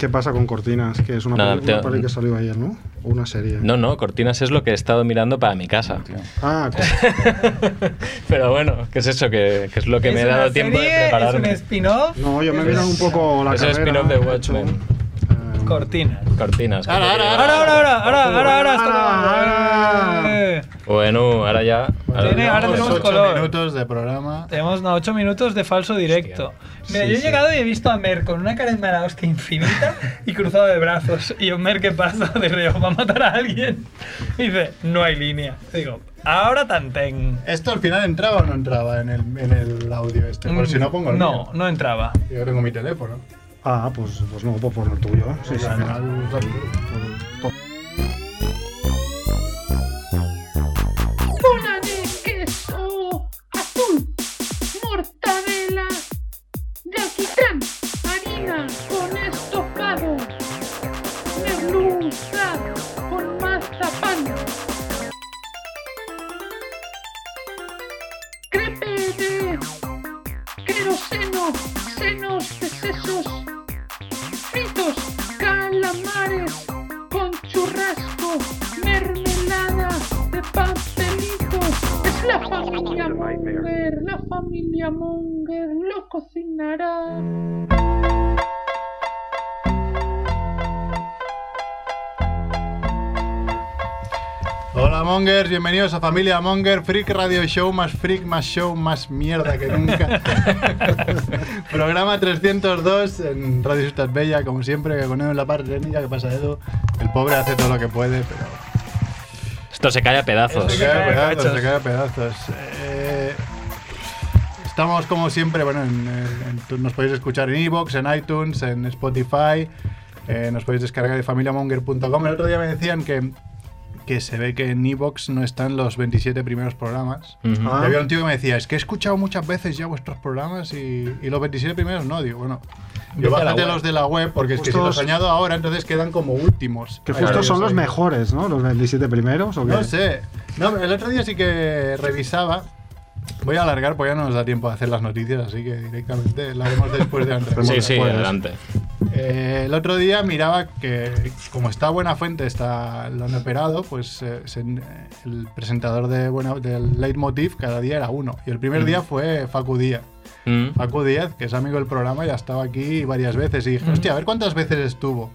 ¿Qué pasa con Cortinas? Que es una, te- peli que salió ayer, ¿no? O una serie. No, no, Cortinas es lo que he estado mirando para mi casa. Ah, co- Pero bueno, ¿qué es eso? Que, que es lo que me he ¿Es dado tiempo de serie? ¿Es un prepararme. spin-off? no, yo me vi un poco la Es el carrera. spin-off de he hecho, Cortinas. que Ahora. Ahora, ahora, ahora, ahora, ahora, ahora. Bueno, ahora ya. ahora Tiene- ya. ahora tenemos ocho color. minutos de programa. Tenemos no, 8 minutos de falso directo. Mira, yo he llegado y he visto a Mer con una cara de mala hostia infinita y cruzado de brazos. Y yo, Mer, ¿qué pasa? De reo, ¿va a matar a alguien? Y dice, no hay línea. Digo, ahora tantén. ¿Esto al final entraba o no entraba en el, en el audio este? Por si no pongo el No, mío. no entraba. Yo tengo mi teléfono. Ah, pues, pues no, pues pon el tuyo. Sí, sí. al final, bola de queso azul, mortadela de alquitrán, harina con estofado, merluza con mazapán, crepe de queroseno, senos de sesos, fritos, calamares con churrasco, mermelada de pastelito. Es la familia Munger, la familia Munger lo cocinará. Hola Mongers, bienvenidos a Familia Monger, Freak Radio Show, más freak, más show, más mierda que nunca. Programa 302 en Radio Ciudad Bella, como siempre, que ponemos la parte técnica que pasa Edu. El pobre hace todo lo que puede, pero Esto se cae a pedazos. se cae a pedazos, se cae a pedazos. Eh, estamos como siempre, bueno, en- en- nos podéis escuchar en iVoox, en iTunes, en Spotify, eh, nos podéis descargar de familiamonger.com. El otro día me decían que, que se ve que en iVoox no están los 27 primeros programas. Ah. Y había un tío que me decía, es que he escuchado muchas veces ya vuestros programas y, y los 27 primeros no. Digo, bueno, yo bájate los de la web porque es que si los añado ahora entonces quedan como últimos. Que justo son los mejores, ¿no? Los 27 primeros, ¿o qué? no sé. No, el otro día sí que revisaba. Voy a alargar porque ya no nos da tiempo a hacer las noticias, así que directamente lo haremos después de antes. Sí, sí, Puedes. adelante. Eh, el otro día miraba que, como está Buena Fuente, está, lo han operado, pues eh, se- el presentador de Buena, del Leitmotiv cada día era uno. Y el primer día fue Facu Díaz. Mm. Facu Díaz, que es amigo del programa, ya estaba aquí varias veces. Y dije, hostia, a ver cuántas veces estuvo.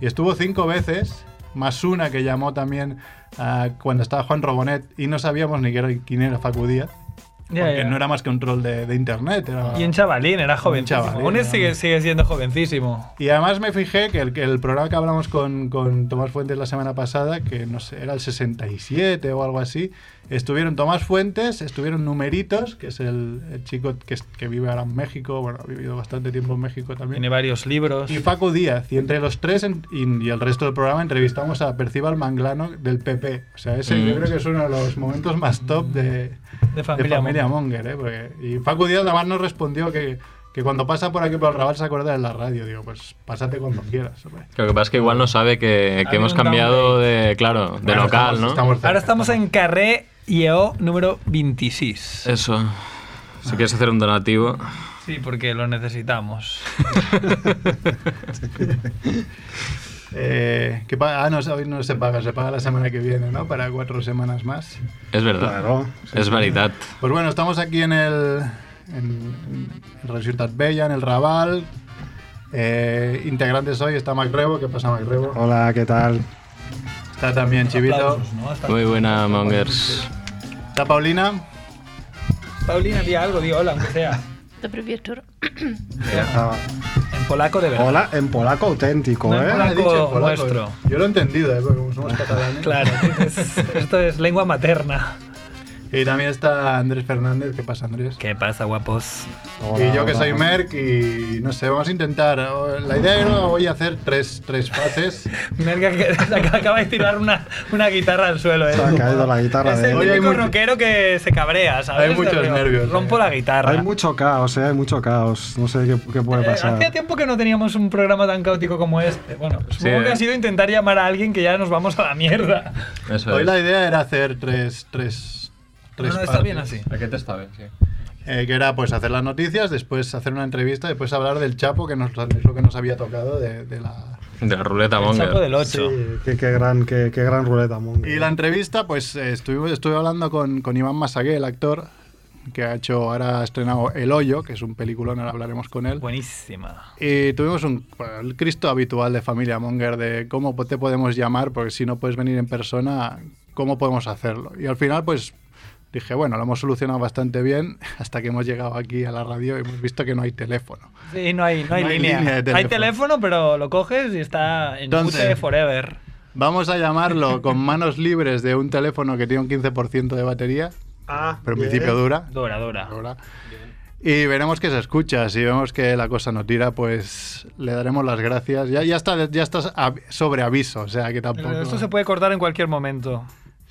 Y estuvo cinco veces, más una que llamó también cuando estaba Juan Robonet y no sabíamos ni quién era- quién era Facu Díaz. Ya, porque no era más que un troll de, de internet. Era... Y un chavalín, era jovencísimo. chavalín, Aún era- sigue, sigue siendo jovencísimo. Y además me fijé que el, que el programa que hablamos con, con Tomás Fuentes la semana pasada, que no sé, era el 67 o algo así, estuvieron Tomás Fuentes, estuvieron Numeritos, que es el, el chico que, que vive ahora en México, bueno, ha vivido bastante tiempo en México también. Tiene varios libros. Y Facu Díaz, y entre los tres en- y, y el resto del programa entrevistamos a Percival Manglano del PP. O sea, ese yo Mm. creo que es uno de los momentos más top de, De familia, de Monger. ¿eh? Porque- y Facu Díaz además nos respondió que, que cuando pasa por aquí por el Raval se acuerda de la radio. Digo, pues pásate cuando quieras. hombre. Lo que pasa es que igual no sabe que, que hemos cambiado de, claro, de Bueno, local, estamos- ¿no? estamos cerca, Ahora estamos en Carré IEO número 26. Eso. Si quieres hacer un donativo. Sí, porque lo necesitamos. Eh, ¿qué pa- ah, no, hoy no se paga, se paga la semana que viene, ¿no? Para cuatro semanas más. Es verdad. Claro. Es verdad. Pues bueno, estamos aquí en el. en, en Radio Ciutat Bella, en el Raval. Eh, integrantes hoy está Mac Rebo. ¿Qué pasa, Mac Rebo? Hola, ¿qué tal? Está también Chivito. Aplausos, ¿no? Muy buena, Mongers. Está Paulina. Paulina, di algo, di hola, aunque sea. Dobry wieczór. En polaco de verdad. hola, en polaco auténtico, No en ¿eh? polaco. Ha dicho en polaco. nuestro. Yo lo he entendido, ¿eh? Porque como somos catalanes. Claro, es- esto es lengua materna. Y también está Andrés Fernández. ¿Qué pasa, Andrés? ¿Qué pasa, guapos? Hola, y yo que hola. soy Merck y no sé, vamos a intentar. La idea era hoy hacer tres, tres fases. Que acaba de tirar una, una guitarra al suelo. ¿eh? Se ha caído la guitarra Es de el Hoy hay típico mucho- rockero que se cabrea, ¿sabes? Hay muchos nervios, Rompo eh. la guitarra. Hay mucho caos, ¿eh? Hay mucho caos. No sé qué, qué puede Eh, pasar. hacía tiempo que no teníamos un programa tan caótico como este. Bueno, supongo Sí, que eh. ha sido intentar llamar a alguien que ya nos vamos a la mierda. Eso Hoy es. la idea era hacer tres, tres, tres no, está partes. bien así. ¿A qué te está bien? Sí. eh, que era pues hacer las noticias, después hacer una entrevista, después hablar del Chapo, que nos, es lo que nos había tocado de, de la... De la ruleta El monger. sapo del Sí, 8. qué, qué gran, qué, qué gran ruleta, Monger. Y la entrevista, pues eh, estuve, estuve hablando con, con Iván Masagué, el actor, que ha hecho, ahora ha estrenado El Hoyo, que es un peliculón, ahora hablaremos con él. Buenísima. Y tuvimos un, bueno, el Cristo habitual de Familia Monger, de cómo te podemos llamar, porque si no puedes venir en persona, ¿cómo podemos hacerlo? Y al final, pues dije, bueno, lo hemos solucionado bastante bien, hasta que hemos llegado aquí a la radio y hemos visto que no hay teléfono. Sí, no hay, no hay No hay línea. línea de Hay teléfono. teléfono, pero lo coges y está en Entonces- mute forever. Vamos a llamarlo con manos libres de un teléfono que tiene un 15% de batería, Ah, pero en principio dura. Dura, dura. Y veremos que se escucha. Si vemos que la cosa no tira, pues le daremos las gracias. Ya, ya está, ya está av- sobre aviso, o sea que tampoco. Pero esto se puede cortar en cualquier momento.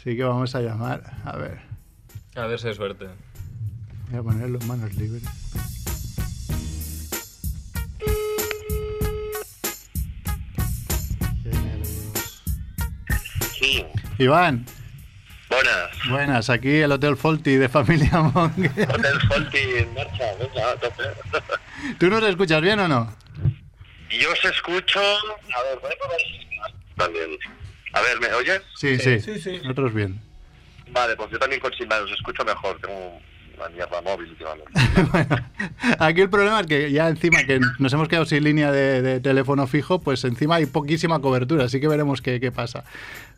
Sí que vamos a llamar. A ver, A ver si hay suerte. voy a ponerlo en manos libres. Sí, Iván, buenas. buenas. Aquí el Hotel Folti de Familia Monger. Hotel Folti en marcha, venga, tope. ¿Tú nos escuchas bien o no? Yo os escucho. A ver, voy a probar también. A ver, ¿me oyes? Sí, sí. sí, sí. Nosotros bien. Vale, pues yo también con Simba os escucho mejor. Tengo una mierda móvil últimamente. bueno, aquí el problema es que ya encima que nos hemos quedado sin línea de, de teléfono fijo, pues encima hay poquísima cobertura, así que veremos qué, qué pasa.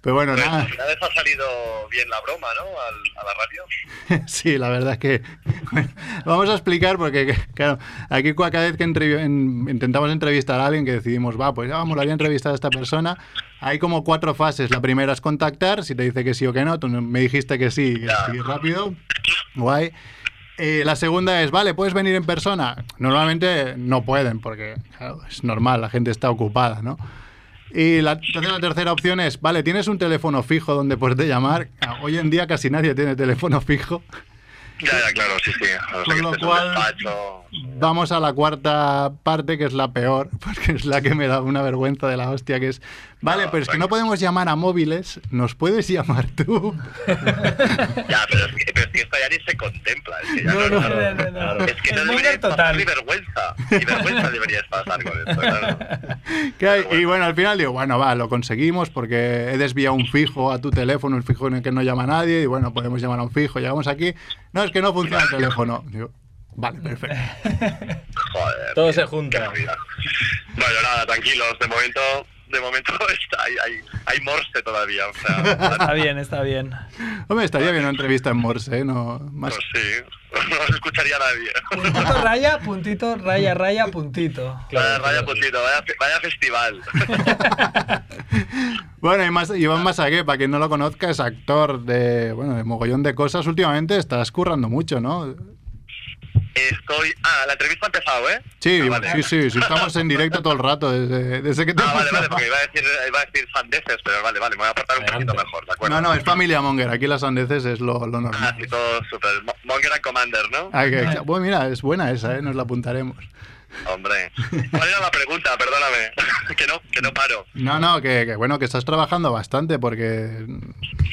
Pero bueno, nada. Una vez ha salido bien la broma, ¿no? Al- a la radio. Sí, la verdad es que bueno, vamos a explicar porque, claro, aquí cada vez que entrevi- en- intentamos entrevistar a alguien que decidimos, va, pues ya vamos, a entrevistar a esta persona, hay como cuatro fases. La primera es contactar, si te dice que sí o que no, tú me dijiste que sí, Ya. sí, rápido, guay. Eh, la segunda es, vale, ¿puedes venir en persona? Normalmente no pueden porque claro, es normal, la gente está ocupada, ¿no? Y la, entonces la tercera opción es, vale, ¿tienes un teléfono fijo donde puedes llamar? Ah, Hoy en día casi nadie tiene teléfono fijo. Ya, ya, claro, sí, sí. No Con lo cual-. Vamos a la cuarta parte, que es la peor, porque es la que me da una vergüenza de la hostia, que es, vale, No, pero es que no podemos llamar a móviles, ¿nos puedes llamar tú? Ya, pero es, que, pero es que esto ya ni se contempla. Es que ya No, no, no, no- no, no, no. Es que no debería total. ni vergüenza. Ni vergüenza deberías pasar con esto, claro. Y bueno, al final digo, bueno, va, lo conseguimos porque he desviado un fijo a tu teléfono, un fijo en el que no llama nadie, y bueno, podemos llamar a un fijo, llegamos aquí, no, es que no funciona el teléfono. Digo, vale, perfecto. Joder. Todo tío, se junta. Bueno, nada, tranquilos. De momento, de momento está, hay, hay, hay morse todavía. O sea, Está bien, está bien. Hombre, estaría bien una entrevista en Morse, ¿eh? No, más... pues sí, no se escucharía nadie. Puntito raya, puntito, raya, raya, puntito. vaya, vaya puntito, vaya, vaya festival. Bueno, y más, Iván Masagué, para quien no lo conozca, es actor de, bueno, de mogollón de cosas. Últimamente estás currando mucho, ¿no? Estoy. Ah, la entrevista ha empezado, ¿eh? Sí, Ah, vale. sí, sí, sí, estamos en directo todo el rato, desde, desde que te Ah, vale, vale, porque iba a decir, iba a decir sandeces, pero vale, vale, me voy a portar un poquito mejor, ¿de acuerdo? No, no, es familia Monger, aquí las andeces es lo, lo Ah, normal. sí, todo súper. Mo- Monger and Commander, ¿no? Ah, que- bueno, mira, es buena esa, ¿eh? nos la apuntaremos. Hombre. ¿Cuál era la pregunta? Perdóname. que no, que no paro. No, no, que, que bueno, que estás trabajando bastante porque...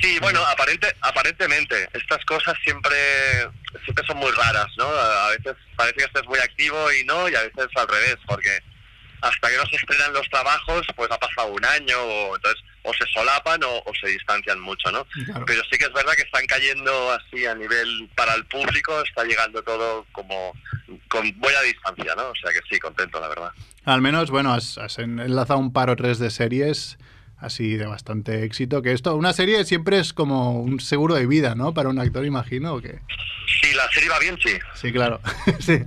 Sí, bueno, aparente, aparentemente, estas cosas siempre, siempre son muy raras, ¿no? A veces parece que estés muy activo y no, y a veces al revés, porque hasta que no se estrenan los trabajos, pues ha pasado un año, o entonces o se solapan o, o se distancian mucho, ¿no? Claro. Pero sí que es verdad que están cayendo así a nivel para el público, está llegando todo como con buena distancia, ¿no? O sea que sí, contento, la verdad. Al menos, bueno, has, has en- enlazado un par o tres de series así de bastante éxito. Que esto, una serie siempre es como un seguro de vida, ¿no? Para un actor, imagino. ¿o qué? Si la serie va bien, sí. Sí, claro. sí.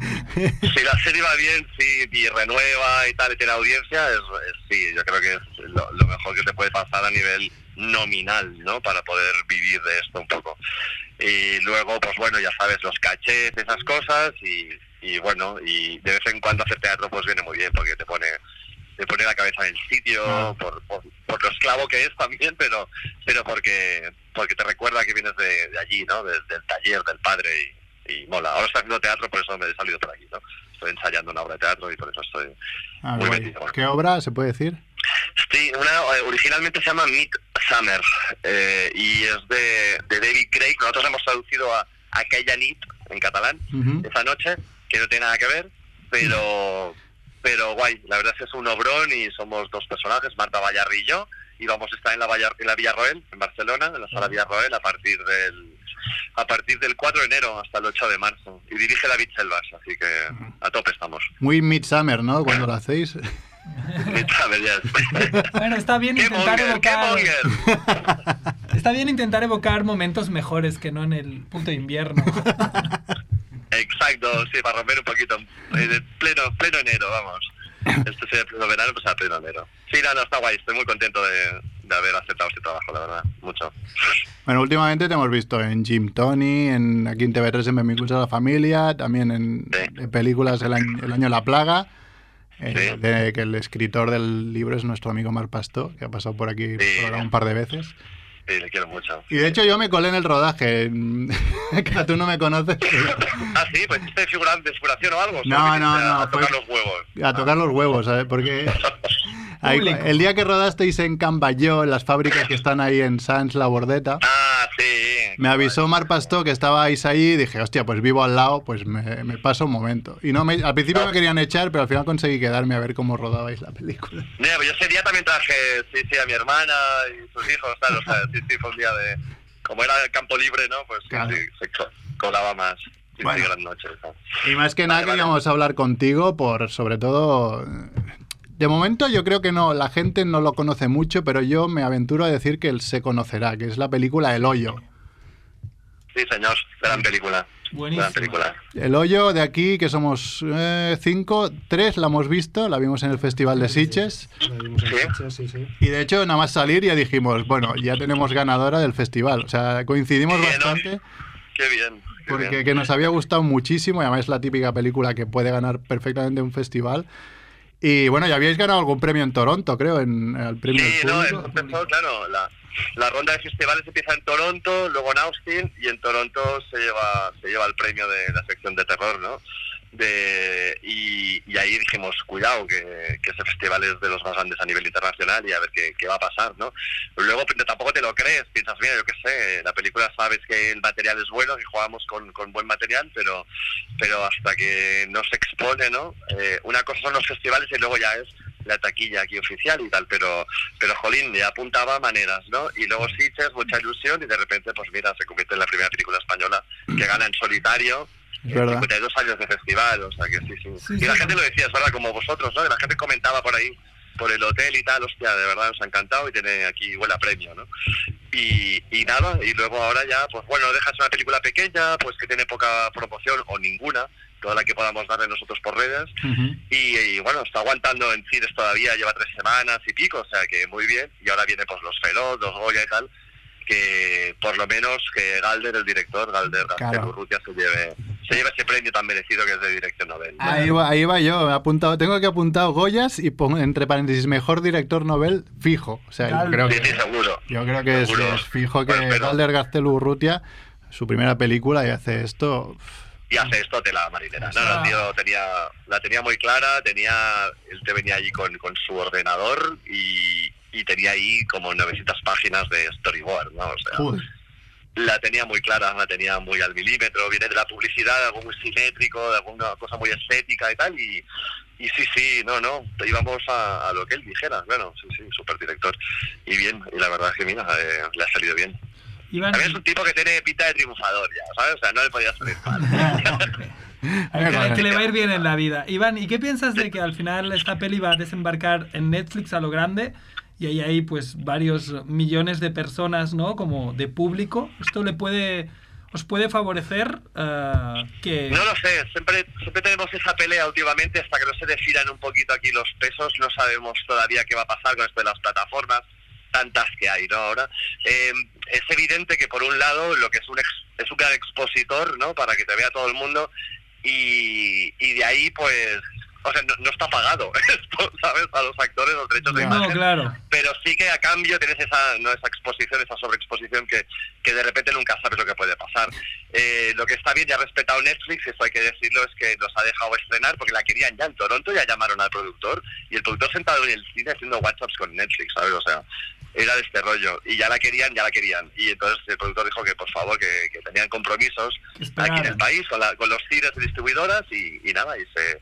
Si la serie va bien, sí, y renueva y tal, y tiene audiencia, es, es- sí, yo creo que es lo, lo mejor que te puede pasar a nivel nominal, ¿no? Para poder vivir de esto un poco. Y luego, pues bueno, ya sabes, los cachés, esas cosas, y, y bueno, y de vez en cuando hacer teatro pues viene muy bien, porque te pone te pone la cabeza en el sitio, Ah. por, por, por lo esclavo que es también, pero pero porque porque te recuerda que vienes de, de allí, ¿no? Del- del taller del padre y, y mola. Ahora estoy haciendo teatro, por eso me he salido por aquí, ¿no? Estoy ensayando una obra de teatro y por eso estoy... Ah, Muy bueno. ¿Qué obra se puede decir? Sí, una, eh, originalmente se llama Midsummer eh, y es de, de David Craig. Nosotros hemos traducido a Aquella Nit, en catalán, esa noche, que no tiene nada que ver, pero, pero guay, la verdad es que es un obrón y somos dos personajes, Marta Vallarri y yo, y vamos a estar en la, Vallar- en la Villarroel, en Barcelona, en la sala Villarroel, a partir del a partir del 4 de enero hasta el 8 de marzo. Y dirige David Selvas, así que a tope estamos. Muy Midsummer, ¿no? Cuando lo hacéis. Bueno, está bien ¡Qué intentar evocar. Está bien intentar evocar momentos mejores que no en el punto de invierno. Exacto, sí, para romper un poquito. eh, de pleno, pleno enero, vamos. Este sería pleno verano, pues a pleno enero. Sí, no, no, está guay. Estoy muy contento de, de haber aceptado este trabajo, la verdad. Mucho. Bueno, últimamente te hemos visto en Jim Tony, en aquí en TV3 en Benvinguts a la Familia, también en, Sí. en películas El año, El año de la plaga, eh, Sí. de, que el escritor del libro es nuestro amigo Mar Pastor, que ha pasado por aquí Sí. un par de veces. Sí, le quiero mucho. Y de hecho yo me colé en el rodaje, que tú no me conoces, pero Ah, sí, pues ¿hiciste figurante de figuración o algo? No, no, no, A tocar fue- los huevos. a tocar los huevos, ¿sabes? Porque ahí- el día que rodasteis en Cambayó, en las fábricas que están ahí en Sans La Bordeta, Ah, sí. Me avisó Mar Pastó que estabais ahí y dije, hostia, pues vivo al lado, pues me, me paso un momento. Y no me, al principio me querían echar, pero al final conseguí quedarme a ver cómo rodabais la película. Mira, pues yo ese día también traje, sí, sí, a mi hermana y sus hijos, tal, o sea, sí, sí, fue un día de... Como era el campo libre, ¿no? Pues Claro. sí, se co- colaba más. Sí, Bueno. sí, gran noche. ¿no? Y más que nada Vale, vale. queríamos hablar contigo por, sobre todo... De momento yo creo que no, la gente no lo conoce mucho, pero yo me aventuro a decir que él se conocerá, que es la película El Hoyo. Sí, señor, gran película. Buenísima. Gran película. El Hoyo de aquí, que somos eh, cinco, tres la hemos visto, la vimos en el Festival de Sitges. La vimos en ¿Sí? Sitges, sí, sí. Y de hecho, nada más salir ya dijimos, bueno, ya tenemos ganadora del festival. O sea, coincidimos Bien, ¿no? bastante Qué bien. qué porque bien. que nos había gustado muchísimo y además es la típica película que puede ganar perfectamente un festival. Y bueno, ya habíais ganado algún premio en Toronto, creo, en el premio Sí, del no, claro, la, la ronda de festivales empieza en Toronto, luego en Austin, y en Toronto se lleva se lleva el premio de la sección de terror, ¿no? De, y, y ahí dijimos, cuidado, que, que ese festival es de los más grandes a nivel internacional y a ver qué, qué va a pasar, ¿no? Luego tampoco te lo crees, piensas, mira, yo qué sé, la película sabes que el material es bueno, que jugamos con, con buen material, pero, pero hasta que no se expone, ¿no? Eh, una cosa son los festivales y luego ya es la taquilla aquí oficial y tal, pero pero jolín, ya apuntaba maneras, ¿no? Y luego Sitges, mucha ilusión y de repente, pues mira, se convierte en la primera película española que gana en solitario. Es en verdad. 52 años de festival, o sea que sí, sí. Sí, y la sí. gente lo decía, es verdad, como vosotros, ¿no? Y la gente comentaba por ahí, por el hotel y tal, hostia, de verdad nos ha encantado y tiene aquí huele a premio, ¿no? Y, y nada, y luego ahora ya, pues bueno, dejas una película pequeña, pues que tiene poca promoción o ninguna, toda la que podamos darle nosotros por redes, y, y, bueno, está aguantando en cines todavía, lleva tres semanas y pico, o sea que muy bien. Y ahora viene pues los Feroz, los Goya y tal, que por lo menos que Galder, el director, Galder Claro. Urrutia, se lleve, se lleve ese premio tan merecido que es de dirección novel. ¿no? Ahí va, ahí va yo, he apuntado, tengo que apuntado Goyas y pongo entre paréntesis mejor director novel fijo. O sea, yo creo Sí, que, sí, seguro. yo creo que es, Seguro. es fijo que Bueno, pero- Galder Gaztelu Urrutia, su primera película y hace esto. Y hace esto tela marinera. No, no, el tío tenía, la tenía muy clara, tenía, él te venía allí con, con su ordenador y, y tenía ahí como 900 páginas de storyboard, ¿no? O sea, la tenía muy clara, la tenía muy al milímetro, viene de la publicidad, de algo muy simétrico, de alguna cosa muy estética y tal, y, y sí, sí, no, no, íbamos a, a lo que él dijera, bueno, sí, sí, súper director, y bien, y la verdad es que mira, eh, le ha salido bien. Iván, También es un tipo que tiene pinta de triunfador ya, ¿sabes? O sea, no le podía salir mal. que, que le va a ir bien en la vida. Iván, ¿y qué piensas de que al final esta peli va a desembarcar en Netflix a lo grande? Y ahí hay pues varios millones de personas, ¿no? Como de público. ¿Esto le puede, os puede favorecer eh, que... No lo sé, siempre, siempre tenemos esa pelea últimamente hasta que no se definan un poquito aquí los pesos, no sabemos todavía qué va a pasar con esto de las plataformas, tantas que hay, ¿no? Ahora, eh, es evidente que por un lado lo que es un, ex- es un gran expositor, ¿no? Para que te vea todo el mundo y, y de ahí pues... O sea, no, no está pagado esto, ¿sabes? A los actores, los derechos de. No, imagen claro. pero sí que a cambio tienes esa, no, esa exposición, esa sobreexposición que, que de repente nunca sabes lo que puede pasar. Eh, lo que está bien, ya ha respetado Netflix, eso hay que decirlo, es que los ha dejado estrenar porque la querían ya en Toronto, ya llamaron al productor y el productor sentado en el cine haciendo WhatsApps con Netflix, ¿sabes? O sea, era de este rollo. Y ya la querían, ya la querían. Y entonces el productor dijo que por favor, que, que tenían compromisos Esperaron. aquí en el país con, la- con los cines y distribuidoras y, y nada, y se,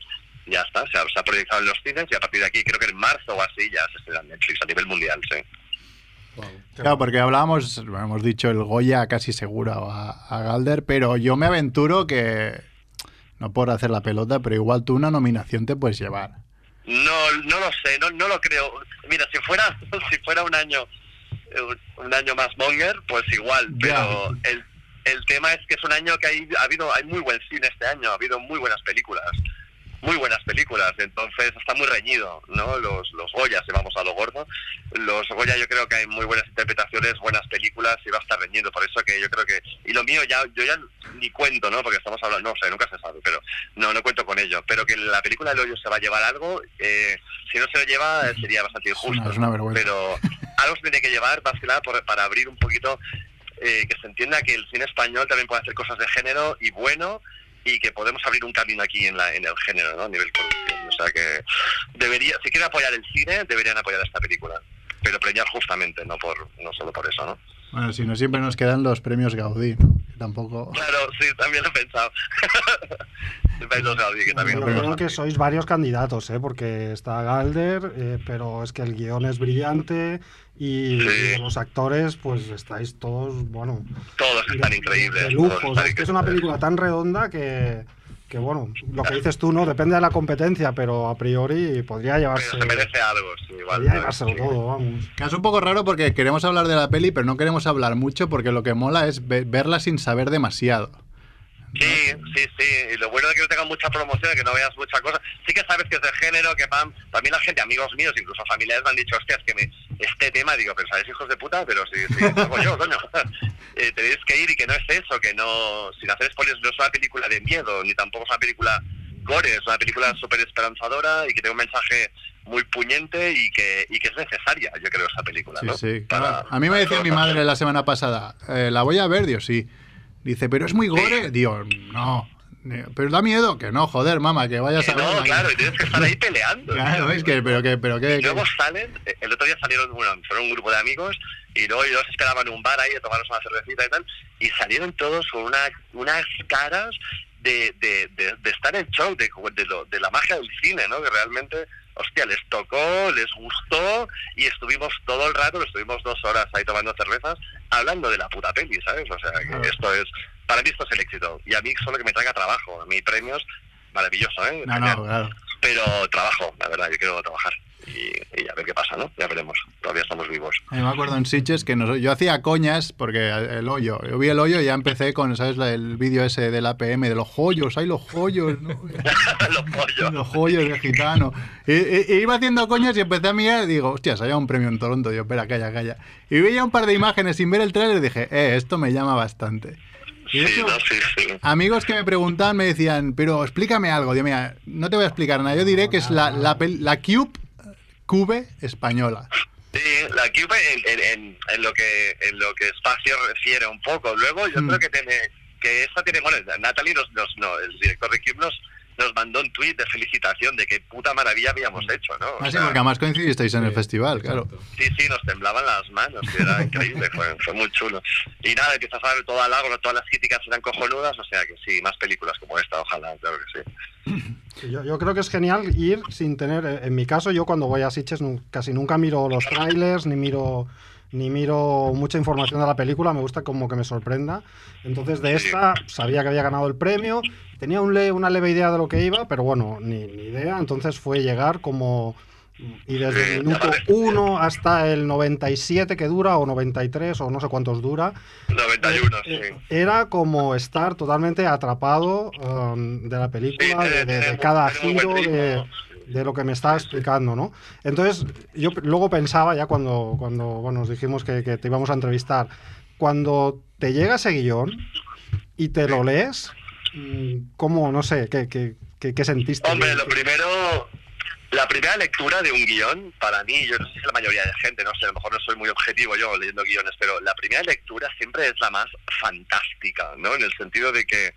ya está, se ha, se ha proyectado en los cines y a partir de aquí, creo que en marzo o así, ya se estrena en Netflix a nivel mundial, sí. Claro, porque hablábamos, bueno, hemos dicho el Goya casi seguro a, a Galder, pero yo me aventuro que, no por hacer la pelota, pero igual tú una nominación te puedes llevar. No, no lo sé, no, no lo creo. Mira, si fuera, si fuera un año, eh, un- año más monger, pues igual. Pero el, el tema es que es un año que hay, ha habido, hay muy buen cine este año, ha habido muy buenas películas, muy buenas películas. Entonces está muy reñido, ¿no? Los, los Goya, si vamos a lo gordo, los Goya yo creo que hay muy buenas interpretaciones, buenas películas y va a estar reñido. Por eso que yo creo que y lo mío ya, yo ya ni cuento, ¿no? Porque estamos hablando, no sé, nunca se sabe, pero no, no cuento con ello. Pero que la película del hoyo se va a llevar algo, eh, si no se lo lleva eh, sería bastante injusto. es una vergüenza. Pero algo se tiene que llevar, más que nada, por- para abrir un poquito, eh, que se entienda que el cine español también puede hacer cosas de género y bueno, y que podemos abrir un camino aquí en, la, en el género, ¿no? A nivel producción. O sea que debería, si quieren apoyar el cine, deberían apoyar esta película. Pero premiar justamente, no por no solo por eso, ¿no? Bueno, si no, siempre nos quedan los premios Gaudí, tampoco... Claro, sí, también lo he pensado. Los Gaudí que también Yo lo creo que sois varios candidatos, ¿eh? porque está Galder, eh, pero es que el guion es brillante y, Sí. y de los actores, pues estáis todos, bueno, Todos están increíbles. de o sea, es que es una película tan redonda que, que, bueno, lo que dices tú, ¿no? Depende de la competencia, pero a priori podría llevarse, Pero se merece algo, sí, igual. podría llevárselo Sí. todo, vamos. Es un poco raro porque queremos hablar de la peli, pero no queremos hablar mucho porque lo que mola es ve- verla sin saber demasiado. Sí, sí, sí. Y lo bueno de que no tenga mucha promoción, de que no veas mucha cosa. Sí que sabes que es de género, que van. También la gente, amigos míos, incluso familiares, me han dicho, hostia, es que me, este tema, digo, pero sabéis hijos de puta, pero sí, sí, hago yo, coño. Eh, tenéis que ir y que no es eso, que no. Sin hacer spoilers, no es una película de miedo, ni tampoco es una película gore, es una película súper esperanzadora y que tiene un mensaje muy puñente y que, y que es necesaria, yo creo, esa película, Sí, ¿no? sí. Para- a mí me decía mi madre la semana pasada, eh, ¿la voy a ver? Dios, sí. Dice, pero es muy gore. Digo, no. Pero da miedo que no, joder, mamá, que vayas Que a ver. no, claro, y tienes que estar ahí peleando. Claro, tío. es que, pero que, pero que. Y luego salen, el otro día salieron, bueno, fueron un grupo de amigos y luego ellos esperaban en un bar ahí a tomarnos una cervecita y tal, y salieron todos con una, unas caras de, de, de, de estar en shock, de, de, lo- de la magia del cine, ¿no? Que realmente, hostia, les tocó, les gustó y estuvimos todo el rato, estuvimos dos horas ahí tomando cervezas, hablando de la puta peli, ¿sabes? O sea, que esto es, para mí esto es el éxito. Y a mí solo que me traiga trabajo, a mí premios, maravilloso, ¿eh? No, claro. pero trabajo, la verdad, yo quiero trabajar y, y a ver qué pasa, ¿no? Ya veremos, todavía estamos vivos. Mí me acuerdo en Sitges que nos- yo hacía coñas porque el hoyo, yo vi el hoyo y ya empecé con, ¿sabes? La- El vídeo ese del APM de los joyos, hay los joyos, ¿no? Los pollos. los joyos de gitano. Y, y- y iba haciendo coñas y empecé a mirar y digo, hostia, se haya un premio en Toronto. Yo, espera, calla, calla. Y veía un par de imágenes sin ver el trailer y dije, eh, esto me llama bastante. Sí, no, sí, sí. Amigos que me preguntaban me decían, pero explícame algo. Digo, mira, no te voy a explicar nada. Yo diré que es la, la, la Cube, Cube española. Sí, la Cube en, en, en, en lo que en lo que espacio refiere un poco. Luego yo Hmm. creo que tiene que esta tiene, bueno, Natalie nos, nos no, el director de Cube nos, nos mandó un tuit de felicitación de qué puta maravilla habíamos hecho, ¿no? O sea, Ah, porque además coincidisteis en el Sí, festival, claro. exacto. Sí, sí, nos temblaban las manos, que era increíble, fue, fue muy chulo. Y nada, empiezas a ver todo halago, todas las críticas eran cojonudas, o sea que sí, más películas como esta, ojalá, claro que sí. Sí, Yo, yo creo que es genial ir sin tener. eh, En mi caso, yo cuando voy a Sitges casi nunca miro los trailers ni miro ni miro mucha información de la película. Me gusta como que me sorprenda. Entonces, de esta sabía que había ganado el premio. Tenía un le- una leve idea de lo que iba, pero bueno, ni, ni idea. Entonces fue llegar como. Y desde Sí, el minuto ya vale. 1 hasta el 97 que dura, o 93, o no sé cuántos dura, 91, sí. eh, Era como estar totalmente atrapado um, de la película, Sí, de, de- cada giro, de, de lo que me estaba explicando, ¿no? Entonces, yo luego pensaba, ya cuando, cuando bueno, nos dijimos que, te íbamos a entrevistar, cuando te llega ese guion y te lo lees, mm, ¿cómo, no sé, qué, qué, qué- qué sentiste? Hombre, lo primero, la primera lectura de un guion, para mí, yo no sé si la mayoría de gente, no sé, a lo mejor no soy muy objetivo yo leyendo guiones, pero la primera lectura siempre es la más fantástica, ¿no? En el sentido de que,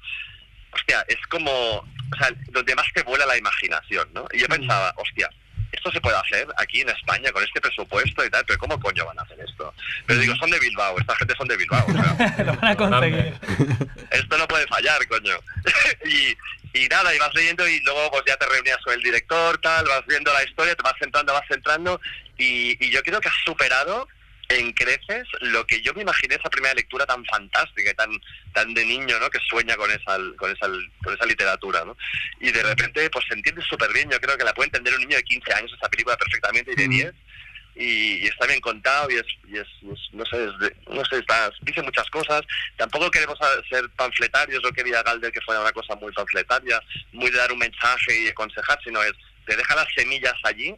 hostia, es como, o sea, donde más te vuela la imaginación, ¿no? Y yo pensaba, hostia, esto se puede hacer aquí en España con este presupuesto y tal, pero ¿cómo coño van a hacer esto? Pero digo, son de Bilbao, esta gente son de Bilbao. o sea, Lo van a conseguir. esto no puede fallar, coño. y, y nada, y vas leyendo y luego pues ya te reunías con el director, tal, vas viendo la historia, te vas centrando, vas centrando y, y yo creo que has superado en creces lo que yo me imaginé esa primera lectura tan fantástica y tan tan de niño, ¿no? Que sueña con esa con esa con esa literatura, ¿no? Y de repente pues se entiende súper bien, yo creo que la puede entender un niño de 15 años esa película perfectamente y de 10 y, y está bien contado y es, y es, y es- no sé, es de- no sé, está, dice muchas cosas. Tampoco queremos ser panfletarios, no quería Galder que fuera una cosa muy panfletaria, muy de dar un mensaje y aconsejar, sino es, te deja las semillas allí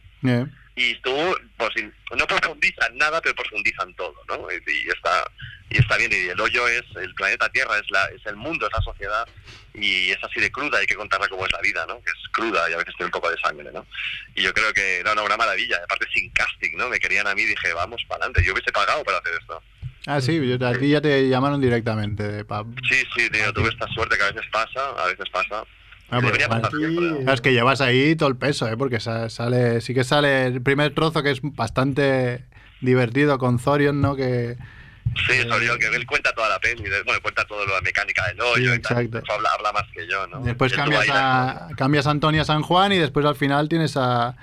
y tú, pues, no profundizan nada, pero profundizan todo, ¿no? Y, está y está bien, y el hoyo es el planeta Tierra, es, la, es el mundo, es la sociedad, y es así de cruda, hay que contarla como es la vida, ¿no? Que es cruda y a veces tiene un poco de sangre, ¿no? Y yo creo que, no, no, una maravilla, aparte sin casting, ¿no? Me querían a mí, dije, vamos, para adelante, yo hubiese pagado para hacer esto. Ah, sí, yo- a ti ya te llamaron directamente. pa- Sí, sí, tío, tuve esta suerte que a veces pasa, a veces pasa. Ah, pues, Es que llevas ahí todo el peso, ¿eh? Porque sa- sale, sí que sale el primer trozo que es bastante divertido con Zorion, ¿no? Que Sí, Soriol, que él cuenta toda la peli, de- bueno, cuenta toda la mecánica del hoyo Sí, y tal. exacto. Eso habla, habla más que yo, ¿no? después cambias ahí, a, cambias a Antonia San Juan y después al final tienes a, a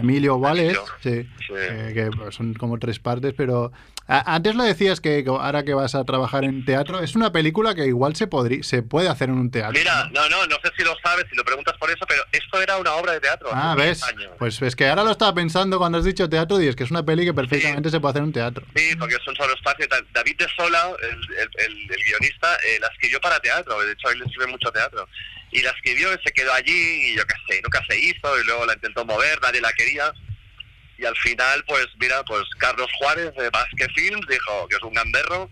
Emilio Vales, sí, Sí. eh, que pues, son como tres partes, pero a- antes lo decías que ahora que vas a trabajar en teatro, es una película que igual se, podría, se puede hacer en un teatro. Mira, ¿no? no, no, sé si lo sabes, si lo preguntas por eso, pero esto era una obra de teatro. Ah, hace ¿ves? 10 años. Pues es que ahora lo estaba pensando cuando has dicho teatro y es que es una peli que perfectamente se puede hacer en un teatro. Sí, porque es un solo espacio. y. David de Sola, el, el, el- el guionista, eh, la escribió para teatro. De hecho, él le escribe mucho teatro. Y la escribió, se quedó allí y yo qué sé, nunca se hizo. Y luego la intentó mover, nadie la quería. Y al final, pues mira, pues Carlos Juárez de Basque Films dijo que es un gamberro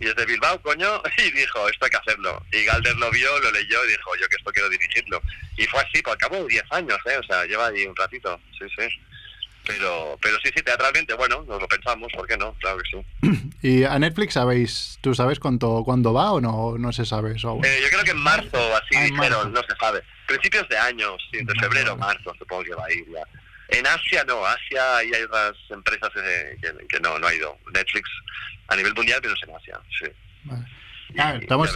y es de Bilbao, coño, y dijo, esto hay que hacerlo. Y Galder lo vio, lo leyó y dijo, yo que esto quiero dirigirlo. Y fue así, por cabo de 10 años, ¿eh? O sea, lleva ahí un ratito, sí, sí. Pero, pero sí, sí, teatralmente, bueno, nos lo pensamos, ¿por qué no? Claro que sí. ¿Y a Netflix sabéis, tú sabes cuánto, cuándo va o no, no se sabe eso aún? Eh, yo creo que en marzo, así Ah, en dijeron, marzo. no se sabe. Principios de año, sí, entre Vale, febrero, marzo, supongo que va a ir ya. En Asia no, Asia ahí hay otras empresas que, que, que no, no ha ido. Netflix a nivel mundial, pero es en Asia, sí. Vale. Ah, estamos-.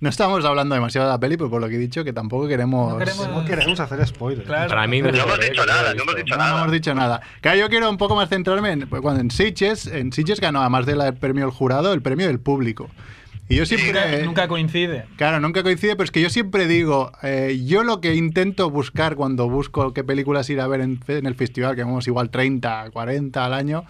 No estamos hablando demasiado de la peli, pero por lo que he dicho, que tampoco queremos... No queremos- No queremos hacer spoilers. Claro. Para mí No mejor, hemos eh, dicho no nada, no hemos dicho No, no nada. hemos dicho nada. Claro, yo quiero un poco más centrarme en pues, cuando en Sitges, en Sitges ganó además del premio del jurado, el premio del público. Y yo siempre Nunca, nunca coincide. Claro, nunca coincide, pero es que yo siempre digo, eh, yo lo que intento buscar cuando busco qué películas ir a ver en, en el festival, que vamos igual 30, 40 al año,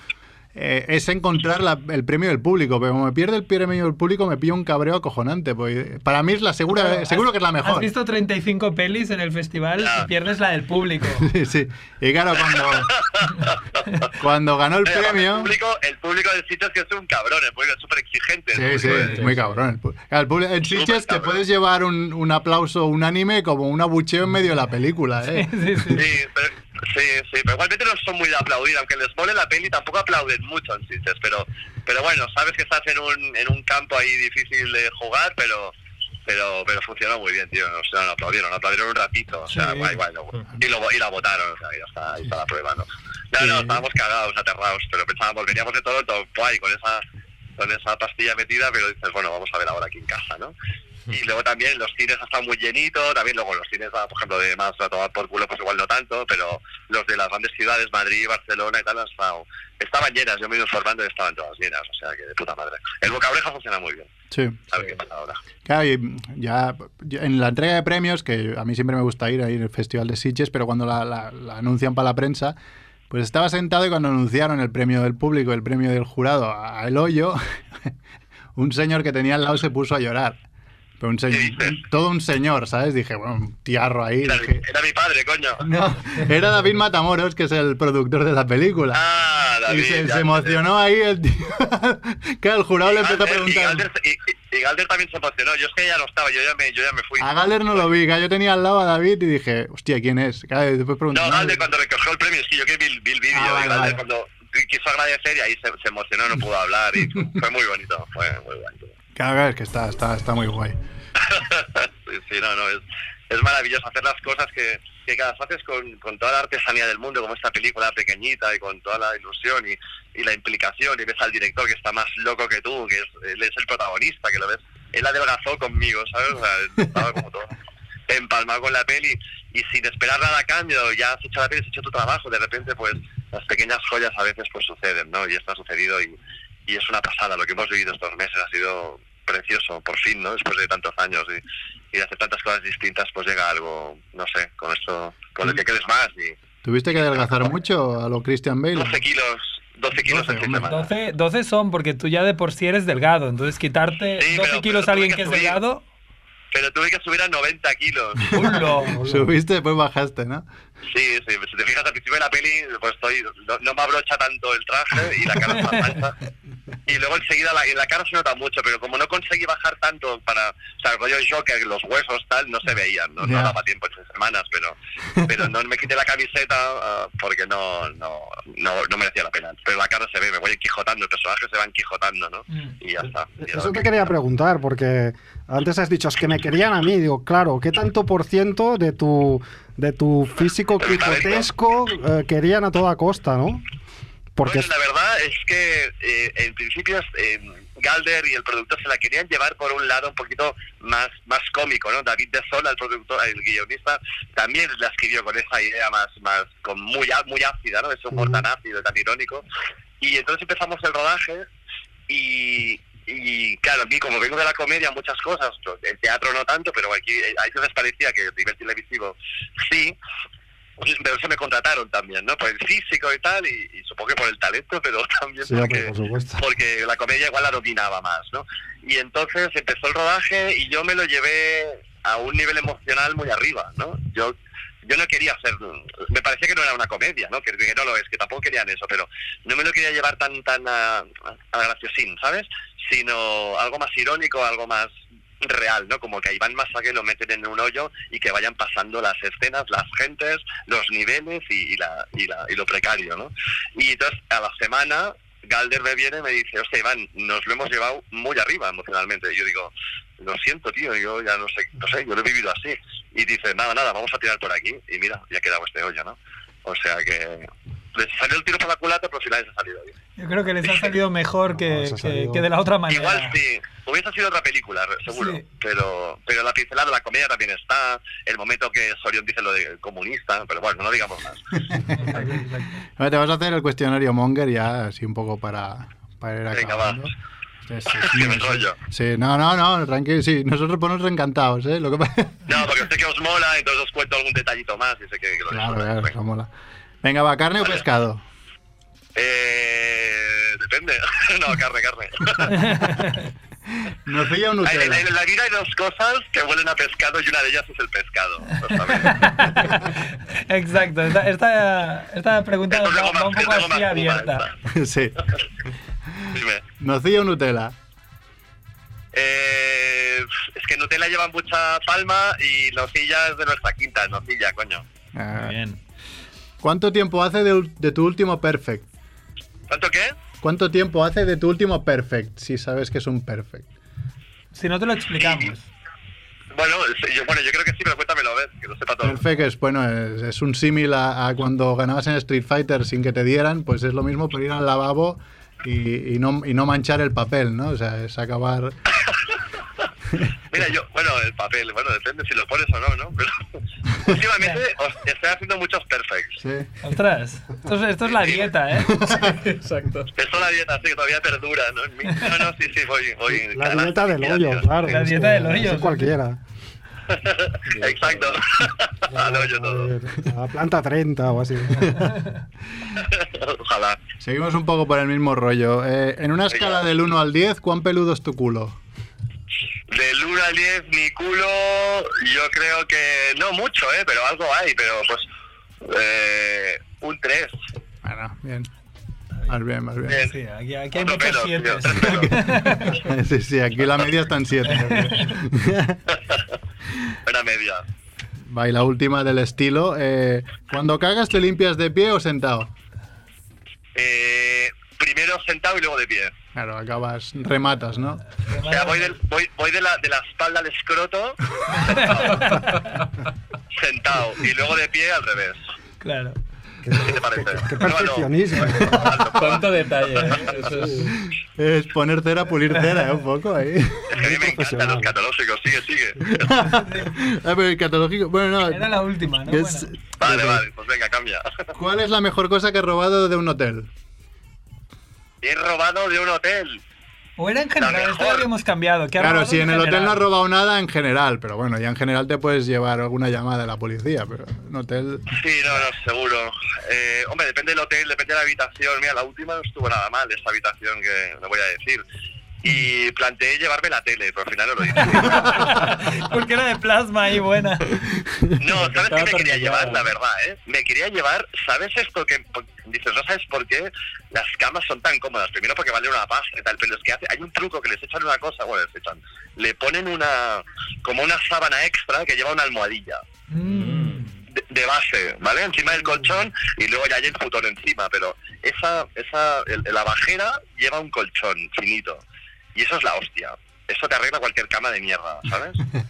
eh, es encontrar la- el premio del público. Pero como me pierde el premio del público, me pillo un cabreo acojonante. Pues, para mí es la segura, Claro, seguro has- que es la Has mejor. visto 35 pelis en el festival y pierdes la del público. Sí, sí. Y claro, cuando, cuando ganó el Oye, premio... El público, el público del sitio es que es un cabrón, el público es súper exigente. el Sí, sí, es muy cabrón. el público- en Sitges te cabrón. puedes llevar un, un aplauso unánime como un abucheo en medio de la película, ¿eh? Sí, sí. Sí, pero, sí, sí, pero igualmente no son muy de aplaudir, aunque les mole la peli, tampoco aplauden mucho en sitios, pero, pero bueno, sabes que estás en un, en un campo ahí difícil de jugar, pero pero pero funcionó muy bien, tío, o sea, no aplaudieron, aplaudieron un ratito, o sea, Sí. guay, y, lo, y la votaron, o sea, ya está, ahí está la prueba, ¿no? No, no, estábamos cagados, aterrados, pero pensábamos, veníamos de Toronto, guay, con esa, con esa pastilla metida, pero dices, bueno, vamos a ver ahora aquí en casa, ¿no? Y luego también los cines están muy llenitos, también luego los cines, ah, por ejemplo, de más a tomar por culo, pues igual no tanto, pero los de las grandes ciudades, Madrid, Barcelona y tal, han estado- estaban llenas, yo me ido informando y estaban todas llenas, o sea que de puta madre. El boca oreja funciona muy bien, Sí. a ver qué pasa ahora. Claro, y ya, ya en la entrega de premios, que a mí siempre me gusta ir ahí en el Festival de Sitges, pero cuando la, la- la anuncian para la prensa, pues estaba sentado y cuando anunciaron el premio del público, el premio del jurado a El Hoyo, un señor que tenía al lado se puso a llorar. Pero un señor, ¿Qué dices? todo un señor, ¿sabes? Dije, bueno, un tiarro ahí. Era, dije, era mi padre, coño. no, era David Matamoros, que es el productor de la película. Ah, David. y se, ya se emocionó ahí el tío. claro, el jurado le empezó a Galder- y preguntar. Galder, y, Galder también se emocionó. Yo es que ya no estaba, yo ya me, yo ya me fui. A Galler no lo vi, que yo tenía al lado a David y dije, hostia, ¿quién es? Después pregunté. No, Galder cuando recogió el premio, es que yo que vi, vi el vídeo Ah, vale, Galder vale. cuando quiso agradecer y ahí se, se emocionó, no pudo hablar y fue muy bonito, fue muy bonito. Claro, es que está, está, está muy guay. sí, sí, no, no, es, maravilloso hacer las cosas que, que cada haces con, con toda la artesanía del mundo, como esta película pequeñita y con toda la ilusión y, y la implicación, y ves al director que está más loco que tú, que es, él es el protagonista, que lo ves, él adelgazó conmigo, ¿sabes? O sea, estaba como todo empalmado con la peli y sin esperar nada a cambio, ya has hecho la peli, has hecho tu trabajo, de repente pues las pequeñas joyas a veces pues suceden, ¿no? Y esto ha sucedido y, y es una pasada, lo que hemos vivido estos meses ha sido precioso, por fin, ¿no? Después de tantos años y, y de hacer tantas cosas distintas, pues llega algo, no sé, con esto, con el que crees más y ¿Tuviste que adelgazar mucho a lo Christian Bale? 12 kilos, 12 kilos 12, en seis hombre. semanas. 12, 12 son porque tú ya de por sí eres delgado, entonces quitarte Sí, 12 pero- kilos pero a alguien que es que subir. delgado, Pero tuve que subir a 90 kilos. ¡Hulo! Subiste, después bajaste, ¿no? Sí, sí, si te fijas al principio de la peli, pues estoy, no, no me abrocha tanto el traje y la cara está más ancha. Y luego enseguida la, en la cara se nota mucho, pero como no conseguí bajar tanto para, o sea, el rollo Joker, los huesos tal, no se veían, no, no daba tiempo en semanas, pero, pero no me quité la camiseta ah, porque no, no, no, no merecía la pena. Pero la cara se ve, me voy enquijotando, el personaje se va enquijotando, ¿no? Mm. Y ya está. Y Eso te que- quería preguntar, porque antes has dicho, es que me querían a mí. Digo, claro, ¿qué tanto por ciento de tu, de tu físico quijotesco eh, querían a toda costa, no? Porque Bueno, la verdad es que eh, en principio eh, Galder y el productor se la querían llevar por un lado un poquito más más cómico, ¿no? David de Sola, el productor, el guionista, también la escribió con esa idea más más con muy muy ácida, ¿no? Ese humor tan ácido, tan irónico. Y entonces empezamos el rodaje y y claro, a mí como vengo de la comedia, muchas cosas, el teatro no tanto, pero aquí eh, a veces parecía que el nivel televisivo sí, pero eso me contrataron también, ¿no? Por el físico y tal, y, y supongo que por el talento, pero también Sí, porque, hombre, por supuesto. porque la comedia igual la dominaba más, ¿no? Y entonces empezó el rodaje y yo me lo llevé a un nivel emocional muy arriba, ¿no? Yo yo no quería hacer, me parecía que no era una comedia, ¿no? Que, que no lo es, que tampoco querían eso, pero no me lo quería llevar tan tan a, a graciosín, ¿sabes? Sino algo más irónico, algo más real, ¿no? Como que a Iván Masague lo meten en un hoyo y que vayan pasando las escenas, las gentes, los niveles y, y la, y, la, y lo precario, ¿no? Y entonces a la semana Galder me viene y me dice, hostia Iván, nos lo hemos llevado muy arriba emocionalmente. Y yo digo, lo siento tío, yo ya no sé, no sé, yo lo he vivido así. Y dice, nada, nada, vamos a tirar por aquí. Y mira, ya ha quedado este hoyo, ¿no? O sea que les salió el tiro por la culata, pero al final les ha salido bien. Yo creo que les ha salido mejor No, que, ha que- salido- que de la otra manera. Igual sí, hubiese sido otra película, seguro. Sí. Pero pero la pincelada de la comedia también está, el momento que Sorion dice lo de comunista, pero bueno, no digamos más. Ahora te vas a hacer el cuestionario Monger ya, así un poco para, para ir Venga, acabando. va. Sí, sí, no, no, no, tranquilo, sí, nosotros ponemos encantados, ¿eh? Lo que pasa... No, porque sé que os mola, entonces os cuento algún detallito más y sé que, que lo Claro, claro, Venga. eso mola. Venga, va, ¿carne o pescado? Eh, depende. no, carne, carne. Nocilla o en, Nutella. en la vida hay dos cosas que huelen a pescado y una de ellas es el pescado. Exacto, esta, esta, esta pregunta es va, algo va un poco así más abierta. sí. Dime. Nocilla o Nutella. Eh, es que Nutella lleva mucha palma y nocilla es de nuestra quinta, nocilla, coño. Ah, Muy bien. ¿Cuánto tiempo hace de, de tu último perfect? ¿Cuánto qué? ¿Cuánto tiempo hace de tu último perfect? Si sabes que es un perfect. Si no te lo explicamos. Bueno, yo, bueno, yo creo que sí, pero cuéntamelo a ver, que lo sepa todo. Perfect es, bueno, es, es un símil a, a cuando ganabas en Street Fighter sin que te dieran, pues es lo mismo, pero ir al lavabo y, y no, y no manchar el papel, ¿no? O sea, es acabar... Mira, yo, bueno, el papel, bueno, depende si lo pones o no, ¿no? Pero últimamente os estoy haciendo muchos perfects. Sí. Ostras, esto es, esto es la dieta, ¿eh? Exacto. Esto es la dieta, sí, que todavía perdura, ¿no? En mí- No, no, sí, sí, voy, voy. La dieta del hoyo, claro. La dieta del hoyo, cualquiera. Exacto. Al hoyo todo. A planta 30 o así. Ojalá. Seguimos un poco por el mismo rollo. Eh, en una escala del 1 al 10, ¿cuán peludo es tu culo? Del 1 al 10, mi culo, yo creo que no mucho, ¿eh? Pero algo hay, pero pues. Eh, un 3. Bueno, bien. Más bien, más bien. Bien. Sí, aquí, aquí hay Otro muchos pelo, siete. tío, tres pelos. Sí, sí, aquí la media está en 7. Una media. Va, y la última del estilo. eh, cuando cagas, ¿te limpias de pie o sentado? Eh, sentado y luego de pie. Claro, acabas, rematas, ¿no? O sea, voy, del- voy, voy de, la, de la espalda al escroto sentado y luego de pie al revés. Claro. Qué, ¿Qué te parece? qué perfeccionismo. Hazlo, Cuánto detalle, ¿eh? Eso es... Es poner cera, pulir cera, ¿eh? Un poco ahí. Es que a mí me encantan los catológicos. Sigue, sigue. Ah, pero el catológico. Bueno, no. Era la última, ¿no? es-. Vale, vale, pues venga, cambia. ¿Cuál es la mejor cosa que he robado de un hotel? He robado de un hotel. O era en general, esto habíamos cambiado. ¿qué ha Claro, si en el hotel general? no has robado nada en general, pero bueno, ya en general te puedes llevar alguna llamada de la policía, pero en hotel. Sí, no, no, seguro. Eh, hombre, depende del hotel, depende de la habitación. Mira, la última no estuvo nada mal, esta habitación que no voy a decir. Y planteé llevarme la tele, pero al final no lo hice. Porque era de plasma y buena. No, ¿sabes qué Estaba me quería llevar? La verdad, ¿eh? Me quería llevar, ¿sabes esto que dices, no sabes por qué las camas son tan cómodas? Primero porque vale una pasta y tal, pero es que hace, hay un truco que les echan una cosa, bueno, les echan, le ponen una, como una sábana extra que lleva una almohadilla. Mm. de, de base, ¿vale? Encima del colchón y luego ya hay el futón encima, pero esa, esa, el- la bajera lleva un colchón finito y eso es la hostia. Eso te arregla cualquier cama de mierda, ¿sabes?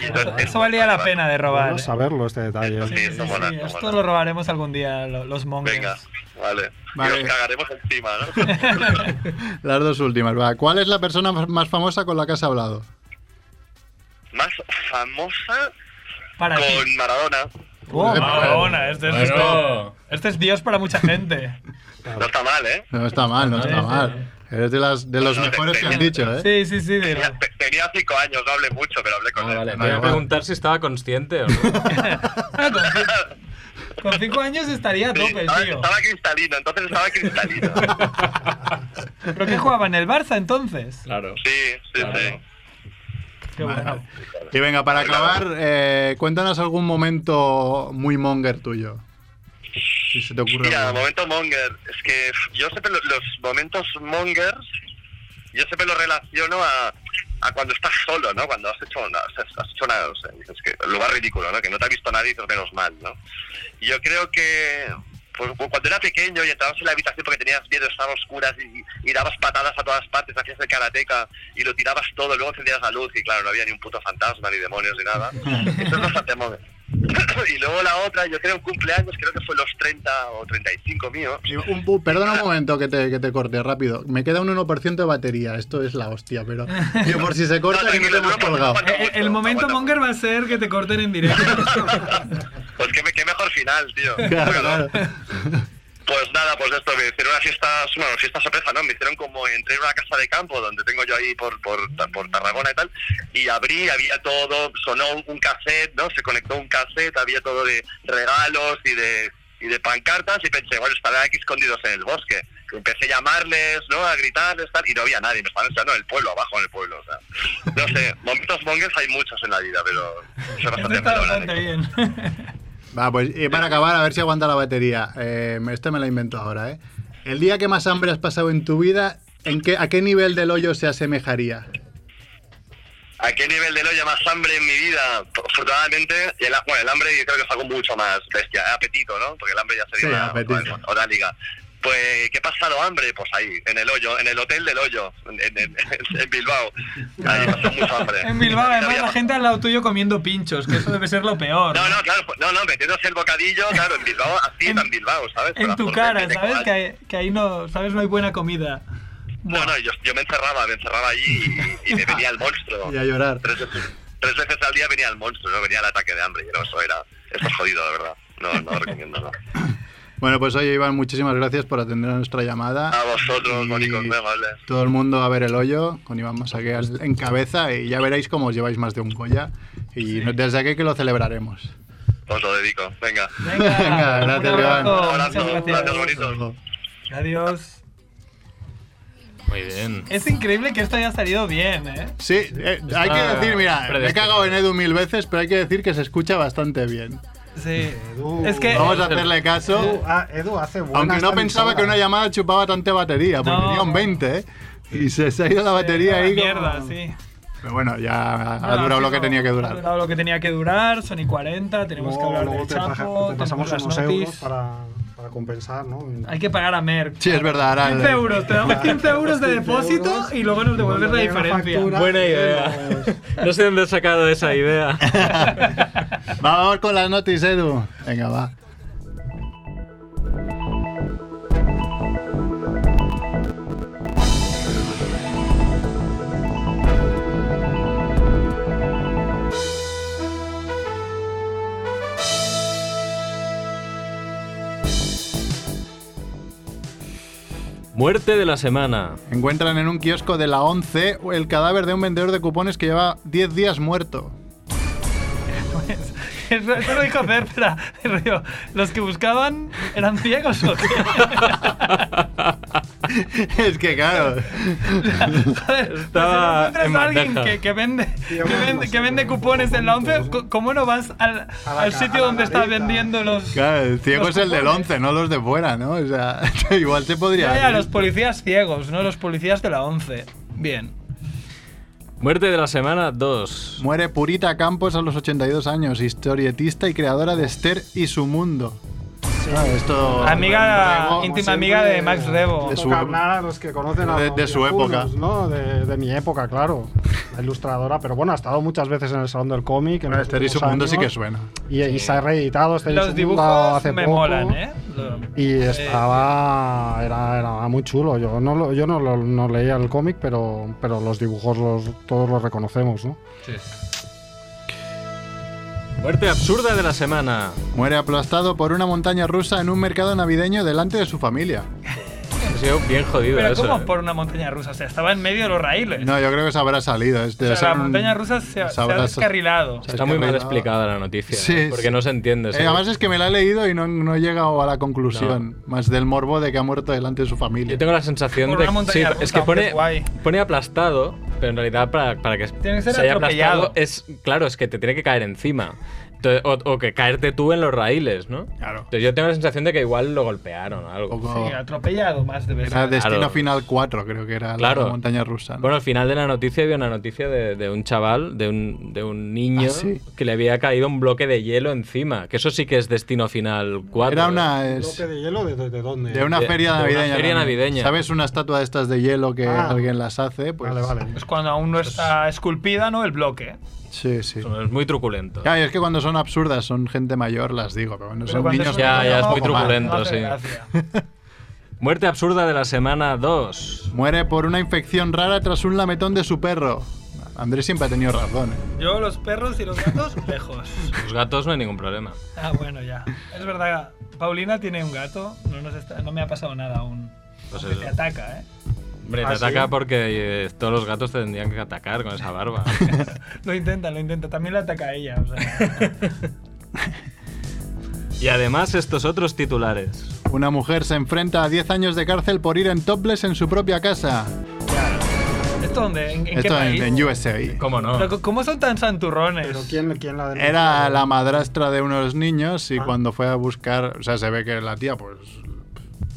Y entonces- Eso valía la pena de robar. Vamos a verlo este detalle. Sí, Sí, esto sí, mola, sí, esto Esto mola. lo robaremos algún día, lo- los mongers. Venga, vale. Vale. Y nos cagaremos encima, ¿no? Las dos últimas, va. ¿Cuál es la persona más- famosa con la que has hablado? Más famosa Para ti. con Maradona. Oh, Eh, Maradona, este es, Bueno. este es Dios para mucha gente. No está mal, ¿eh? No está mal, no está Sí, mal. Eres de, las, de los No, mejores que han dicho, ¿eh? Sí, sí, sí. Tenía, te- tenía cinco años, no hablé mucho, pero hablé con Ah, él. vale. Me iba a preguntar si estaba consciente o no. Con, ci- con cinco años estaría a Sí, tope, estaba, tío. estaba cristalino, entonces estaba cristalino. ¿Pero qué jugaba en el Barça entonces? Claro. Sí, sí, Claro. sí. Qué bueno. Y venga, para acabar, eh, cuéntanos algún momento muy monger tuyo. Si se te ocurre. Mira, momento monger. Es que yo siempre lo- los momentos mongers, yo siempre los relaciono a, a cuando estás solo, ¿no? Cuando has hecho una, has hecho una, o sea, dices que el lugar ridículo, ¿no? Que no te ha visto nadie menos mal, ¿no? Y yo creo que pues, pues, cuando era pequeño y entrabas en la habitación porque tenías miedo, estaban oscuras y, y dabas patadas a todas partes, hacías el karateca y lo tirabas todo, luego encendías la luz y claro, no había ni un puto fantasma, ni demonios, ni nada. Eso es bastante monger. y luego la otra, yo creo un cumpleaños, creo que fue los 30 o 35 míos. Y un pu- perdona un momento que te, que te corte rápido. Me queda un 1% de batería. Esto es la hostia, pero. Yo por si se corta, No, que no te hemos colgado. Eh, El, momento monger va a ser que te corten en directo. Pues qué, me- qué mejor final, tío. Claro, Bueno, claro. Pues nada, pues esto, me hicieron una fiesta, bueno, fiesta sorpresa, ¿no? Me hicieron como, entré en una casa de campo donde tengo yo ahí por, por, por Tarragona y tal, y abrí, había todo, sonó un, cassette, ¿no? Se conectó un cassette, había todo de regalos y de, y de pancartas, y pensé, bueno, estarán aquí escondidos en el bosque. Empecé a llamarles, ¿no? A gritarles, tal, y no había nadie, me estaban esperando en el pueblo, abajo en el pueblo, o sea. No sé, momentos mongers hay muchos en la vida, pero bastante está melón, bastante ¿eh? bien. Va, pues y para acabar, a ver si aguanta la batería. Eh, este me lo invento ahora, ¿eh? El día que más hambre has pasado en tu vida, ¿en qué, ¿a qué nivel del hoyo se asemejaría? ¿A qué nivel del hoyo más hambre en mi vida? Afortunadamente, el, bueno, el hambre yo creo que es algo mucho más bestia, ¿eh? apetito, ¿no? Porque el hambre ya sería Sí, una, apetito. otra liga. Pues, ¿qué ha pasado hambre? Pues ahí, en el hoyo, en el hotel del hoyo, en, en- en Bilbao. Ahí pasó mucho hambre. En Bilbao, además, Había- la gente al lado tuyo comiendo pinchos, que eso debe ser lo peor. No, no, claro, pues, no, no, metiéndose el bocadillo, claro, en Bilbao, así En- en Bilbao, ¿sabes? En tu cara, ¿sabes? que- Que, ahí- que ahí no, ¿sabes? No hay buena comida. No, no, yo, yo me encerraba, me encerraba allí y, y me venía el monstruo. Y a llorar. Tres veces, tres veces al día venía el monstruo, no venía el ataque de hambre. Y no, eso era, eso es jodido, de verdad. No, no lo recomiendo, no. Bueno, pues oye, Iván, muchísimas gracias por atender a nuestra llamada. A vosotros, muy amables. Todo el mundo a ver el hoyo, con Iván Masaque al- en cabeza, y ya veréis cómo os lleváis más de un Goya. Y desde aquí que lo celebraremos. Os lo dedico, venga. Venga, Venga, gracias, Iván. abrazo, Un abrazo, gracias, bonitos. Adiós. Muy bien. Es increíble que esto haya salido bien, ¿eh? Sí, eh, hay que decir, mira, me he cagado en Edu mil veces, pero hay que decir que se escucha bastante bien. Sí. Edu- Es que- Vamos a hacerle caso. Edu, ah, Edu hace buena Aunque no pensaba que una llamada chupaba tanta batería, porque No. tenía un 20, ¿eh? Y se, se ha ido la batería ahí. como- Mierda, sí. Pero bueno, ya ha durado ha lo que tenía que Ha durar. durado lo que tenía que durar, son y 40, tenemos que hablar del te, Chapo, te pasamos unos euros para, para compensar, ¿no? Hay que pagar a Merck. Sí, es verdad. Ahora 15 euros, te damos 15 euros de 15 depósito y luego nos devuelves la diferencia. factura, Buena idea. No sé dónde he sacado esa idea. Vamos con las noticias, Edu. Venga, va. Muerte de la semana. Encuentran en un kiosco de la 11 el cadáver de un vendedor de cupones que lleva 10 días muerto. Eso, eso lo dijo Cercera. Rollo, ¿Los que buscaban eran ciegos o qué? es que claro. Joder, Estaba pues si no encuentras en a alguien que, que vende, que, vende, que cupones en la 11, pues, co- ¿cómo no vas al, sitio donde estás vendiendo los... Claro, el ciego Los es el del cupones. 11, no los de fuera, ¿no? O sea, igual se podría. Ya, ya, los policías ciegos, no los policías de la 11. Bien. Muerte de la semana 2. Muere Purita Campos a los 82 años, historietista y creadora de Esther y su mundo. Ah, esto. Amiga, Rebo, íntima amiga de Max Rebo. De su- toca hablar a los que conocen a de- los de su viejunos, época. ¿no? De, de mi época, claro. La ilustradora, pero bueno, ha estado muchas veces en el Salón del Cómic. en y su mundo sí que suena. Y, y se ha reeditado su Los dibujos hace me poco. molan, ¿eh? Y estaba. Era, era muy chulo. Yo no, lo- yo no, lo- no leía el cómic, pero, pero los dibujos los, todos los reconocemos, ¿no? Muerte absurda de la semana. Muere aplastado por una montaña rusa en un mercado navideño delante de su familia. Sido bien jodido Pero eso. ¿cómo eh. por una montaña rusa? O sea, estaba en medio de los raíles. No, yo creo que se habrá salido. Es- o sea, la montaña rusa se, ha- se se ha descarrilado. Está muy mal explicada la noticia. Sí, eh, porque sí. no se entiende. Eh, además es que me la he leído y no, no he llegado a la conclusión. Más del morbo de que ha muerto delante de su familia. Yo tengo la sensación Por de una montaña sí, rusa, es que pone, pone aplastado, pero en realidad para, para que, que se haya aplastado es claro, es que te tiene que caer encima. Entonces, o, o que caerte tú en los raíles, ¿no? Claro. Entonces yo tengo la sensación de que igual lo golpearon o algo. Un poco- Sí, atropellado más de Era ser. Destino Claro. Final 4, creo que era Claro. la montaña rusa. ¿no? Bueno, al final de la noticia había una noticia de, de un chaval, de un, de un niño, Ah, sí. que le había caído un bloque de hielo encima. Que eso sí que es Destino Final 4. era ¿eh? una. es- ¿Bloque de hielo de, de- de dónde? de una de- feria de una navideña. feria navideña. ¿Sabes una estatua de estas de hielo que Ah. alguien las hace? Pues, Vale, vale. Es cuando aún no está esculpida, ¿no? El bloque. Sí, sí. Es muy truculento. Claro, y es que cuando son absurdas, son gente mayor, las digo, pero cuando Pero son cuando niños. una Ya, ya, es muy truculento, sí. Muerte absurda de la semana 2. Muere por una infección rara tras un lametón de su perro. Andrés siempre ha tenido razón. ¿eh? Yo, los perros y los gatos, lejos. Los gatos no hay ningún problema. Ah, bueno, ya. Es verdad, Paulina tiene un gato. No, nos está- no me ha pasado nada aún. Pues te ataca, ¿eh? Hombre, te ¿Ah, sí? ataca porque eh, todos los gatos te tendrían que atacar con esa barba. Lo intenta, lo intenta. También le ataca a ella. O sea, y además estos otros titulares. Una mujer se enfrenta a 10 años de cárcel por ir en topless en su propia casa. ¿Esto dónde? ¿En, en qué Esto en, país? en USA. ¿Cómo no? Pero, ¿Cómo son tan santurrones? ¿Pero quién, quién la? Era la madrastra de unos niños y Ah. cuando fue a buscar, o sea, se ve que la tía, pues,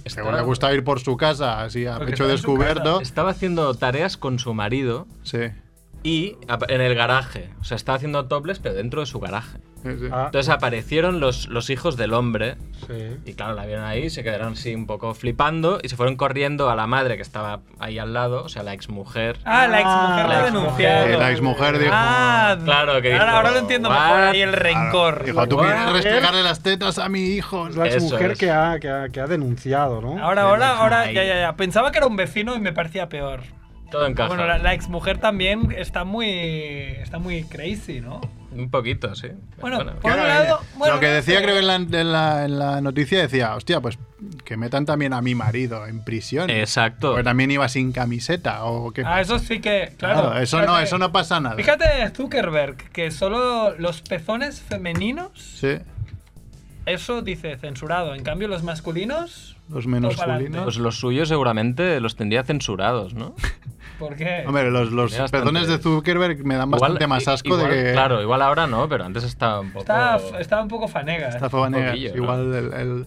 según le gustaba ir por su casa, así a pecho estaba descubierto. Estaba haciendo tareas con su marido Sí. y en el garaje. O sea, estaba haciendo topless, pero dentro de su garaje. Sí. Ah, Entonces aparecieron los, los hijos del hombre sí. y claro, la vieron ahí, se quedaron así un poco flipando y se fueron corriendo a la madre que estaba ahí al lado, o sea, la exmujer. Ah, la exmujer Ah, la denunciado. Eh, la exmujer dijo. Ah, Claro, que ahora, dijo, ahora lo entiendo "What?". mejor. Ahí el rencor. Dijo, tú What? quieres restregarle las tetas a mi hijo. Es la exmujer es. que ha, que, ha, que ha denunciado, ¿no? Ahora, ahora, ahora, ya, ya, ya. Pensaba que era un vecino y me parecía peor. Todo encaja. Bueno, la, la exmujer también está muy, está muy crazy, ¿no? Un poquito, sí. Bueno, por Claro, un lado, eh, bueno, lo que decía creo que en la, en, la, en la noticia decía, hostia, pues que metan también a mi marido en prisión. Exacto. Porque también iba sin camiseta o qué. Ah, eso sí que, claro. Claro, eso no, eso no pasa nada. Fíjate Zuckerberg, que solo los pezones femeninos, Sí, eso dice censurado. En cambio, los masculinos, los menos masculinos. Pues los suyos seguramente los tendría censurados, ¿no? ¿por qué? Hombre, los, los pezones de Zuckerberg me dan bastante más asco igual- de que. Claro, igual ahora no, pero antes estaba un poco... Estaba, estaba un poco fanega. Esta ¿eh? ¿no? Igual el, el-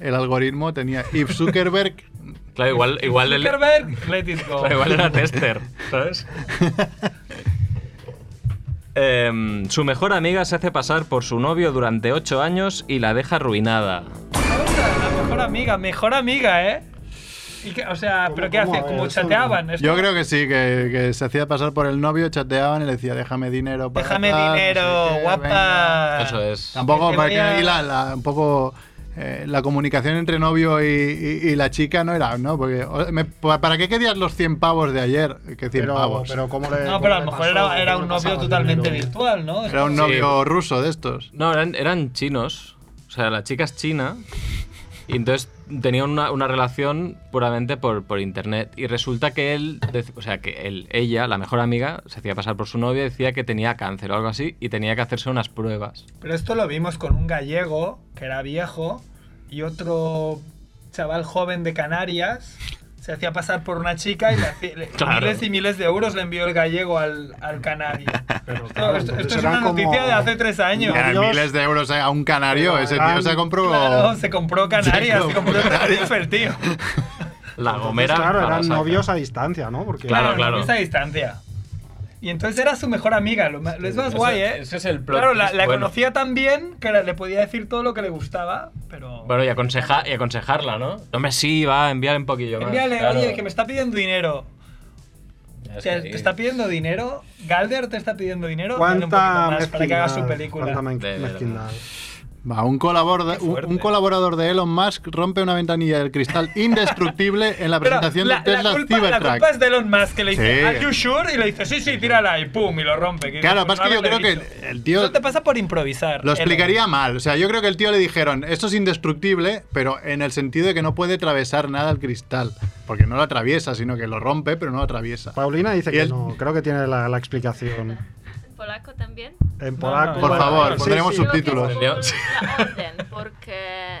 el algoritmo tenía. If Zuckerberg. Claro, igual, igual, el- Zuckerberg, let it go. claro, igual era tester, ¿sabes? Em, su mejor amiga se hace pasar por su novio durante 8 años y la deja arruinada. La mejor amiga, mejor amiga, ¿eh? Y que- o sea, ¿Cómo, ¿pero qué cómo? chateaban. Yo creo que sí, que, que se hacía pasar por el novio, chateaban y le decía, déjame dinero. para Déjame tal, no sé dinero, qué, venga". guapa. Eso es. Tampoco, para que ahí la, la- un poco eh, la comunicación entre novio y, y- y la chica no era, ¿no? Porque, o- me- ¿para qué querías los 100 pavos de ayer? Que 100 Pero, pavos. pero ¿cómo le. No, pero a lo mejor era, era ¿Cómo un novio totalmente dinero? virtual, ¿no? Era un Sí. novio ruso de estos. No, eran, eran chinos. O sea, la chica es china. Y entonces tenían una, una relación puramente por, por internet. Y resulta que él, o sea, que él, ella, la mejor amiga, se hacía pasar por su novio y decía que tenía cáncer o algo así y tenía que hacerse unas pruebas. Pero esto lo vimos con un gallego que era viejo y otro chaval joven de Canarias se hacía pasar por una chica y le hacía- le- Claro. miles y miles de euros le envió el gallego al, al canario. Pero, Esto, claro, esto- esto entonces es una como- noticia de hace tres años. Eran miles de euros a un canario. Ese tío se compró. Claro, se compró Canarias, Se compró Tenerife, el tío. La Entonces, gomera. Claro, para eran novios a distancia, ¿no? Porque Claro, Claro, claro. novios a distancia. Y entonces era su mejor amiga. Lo, es más Ese- guay, ¿eh? ese es el plot Claro, la, twist la bueno. conocía tan bien que le podía decir todo lo que le gustaba, pero. Bueno, y, aconseja, y aconsejarla, ¿no? Hombre, sí, va, envíale un poquillo más. Envíale, claro. oye, que me está pidiendo dinero. O sea, te está pidiendo dinero. Galder te está pidiendo dinero. Un ¿Cuánta más para que haga su película. cuánta mezquindad. Va, un, colaborador, un, un colaborador de Elon Musk rompe una ventanilla del cristal indestructible en la presentación la, de Tesla la culpa, la Cybertruck. culpa es de Elon Musk que le dice, Sí. ¿Are you sure? Y le dice, sí, sí, tírala y pum, y lo rompe. Que Claro, pues, pasa que yo creo que el tío Eso te pasa por improvisar. lo Elon. explicaría mal. O sea, yo creo que el tío le dijeron, esto es indestructible, pero en el sentido de que no puede atravesar nada el cristal. Porque no lo atraviesa, sino que lo rompe, pero no lo atraviesa. Paulina dice Y que él- no. Creo que tiene la, la explicación. Polaco también. En No, polaco. no, Por Bueno, favor, sí, pondremos sí. Subtítulos. la orden, porque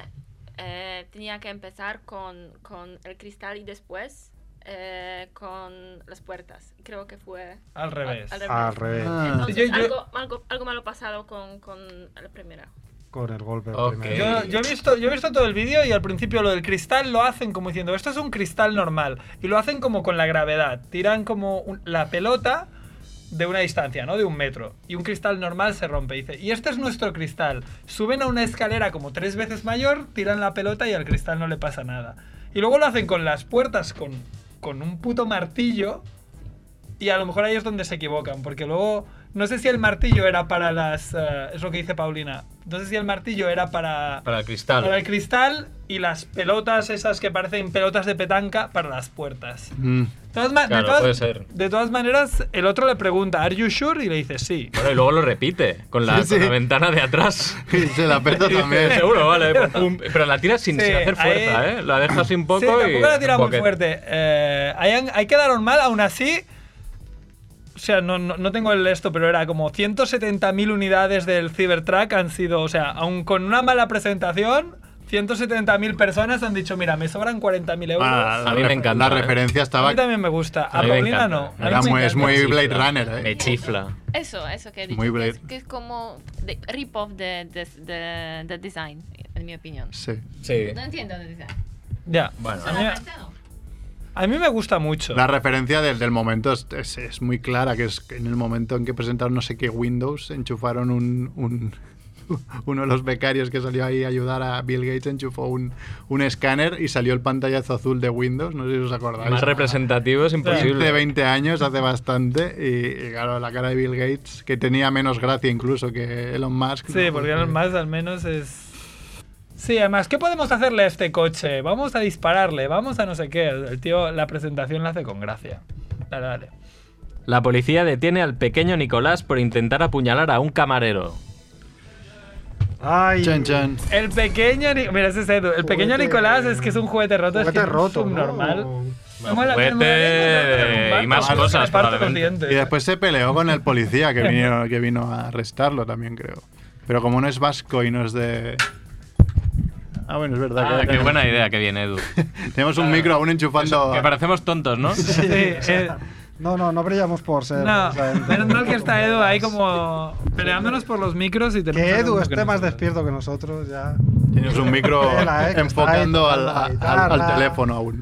eh, tenía que empezar con, con el cristal y después eh, con las puertas. Creo que fue Al revés. Al, Al revés. Ah. Entonces, Yo- yo- Algo, algo, algo malo pasado con, con la primera. Con el golpe. Ok. primero. Yo, yo he visto, yo he visto todo el vídeo y al principio lo del cristal lo hacen como diciendo, esto es un cristal normal. Y lo hacen como con la gravedad. Tiran como un- la pelota de una distancia, ¿no? De un metro. Y un cristal normal se rompe. Dice, y este es nuestro cristal. Suben a una escalera como tres veces mayor, tiran la pelota y al cristal no le pasa nada. Y luego lo hacen con las puertas con, con un puto martillo. Y a lo mejor ahí es donde se equivocan, porque luego no sé si el martillo era para las... eh, es lo que dice Paulina. No sé si el martillo era para, Para el cristal. para el cristal y las pelotas esas que parecen pelotas de petanca para las puertas. Mm. De todas, ma- de Claro, todas- puede ser. de todas maneras, el otro le pregunta, ¿Are you sure? Y le dice sí. Bueno, y luego lo repite con la, Sí, con la sí. ventana de atrás. Y se la Y dice, también. Seguro, vale. pum, pum. Pero la tira sin, Sí, sin hacer fuerza, ahí- ¿eh? La deja así un poco sí, y. tampoco la tira muy fuerte. Eh, ahí quedaron mal, aún así. O sea, no, no, no tengo el esto, pero era como 170.000 unidades del Cybertruck han sido, o sea, aun con una mala presentación, 170.000 personas han dicho, mira, me sobran 40.000 euros. Ah, A mí me encanta, La ¿eh? referencia a estaba. mí también me gusta. A, A Paulina no. A Era muy- es muy Blade chifla. Runner, ¿eh? Me chifla. Eso, eso que he dicho. Muy que, Blade. es, que es como de, rip-off de, de, de- de design, en mi opinión. Sí. Sí. No entiendo el design. Ya. Bueno. A mí, a mí me gusta mucho. La referencia del, del momento es, es- es muy clara, que es que en el momento en que presentaron no sé qué Windows, enchufaron un, un- uno de los becarios que salió ahí a ayudar a Bill Gates, enchufó un, un escáner y salió el pantallazo azul de Windows, no sé si os acordáis. Más representativo es 15, imposible. 20 años, hace bastante, y, y claro, la cara de Bill Gates, que tenía menos gracia incluso que Elon Musk. Sí, ¿no? porque Elon Musk al menos es... Sí, además, ¿qué podemos hacerle a este coche? Vamos a dispararle, vamos a no sé qué. El tío la presentación la hace con gracia. Dale, dale. La policía detiene al pequeño Nicolás por intentar apuñalar a un camarero. Ay, Chan, chan. El pequeño... Mira, ese es Edu. El pequeño Juguete- Nicolás es que es un juguete roto. es que es roto, en un y más cosas, probablemente. Y después se peleó con el policía que vino, que vino a arrestarlo también, creo. Pero como no es vasco y no es de... Ah, bueno, es verdad. Ah, que qué buena idea que viene, Edu. Tenemos un micro aún enchufando... Que parecemos tontos, ¿no? Sí, eh, No, no, no brillamos por ser. no, o sea, en- menos mal que está Edu ahí como peleándonos por los micros y tenemos Que Edu esté más despierto que nosotros ya. Tienes un micro eh, enfocando al, al- teléfono aún.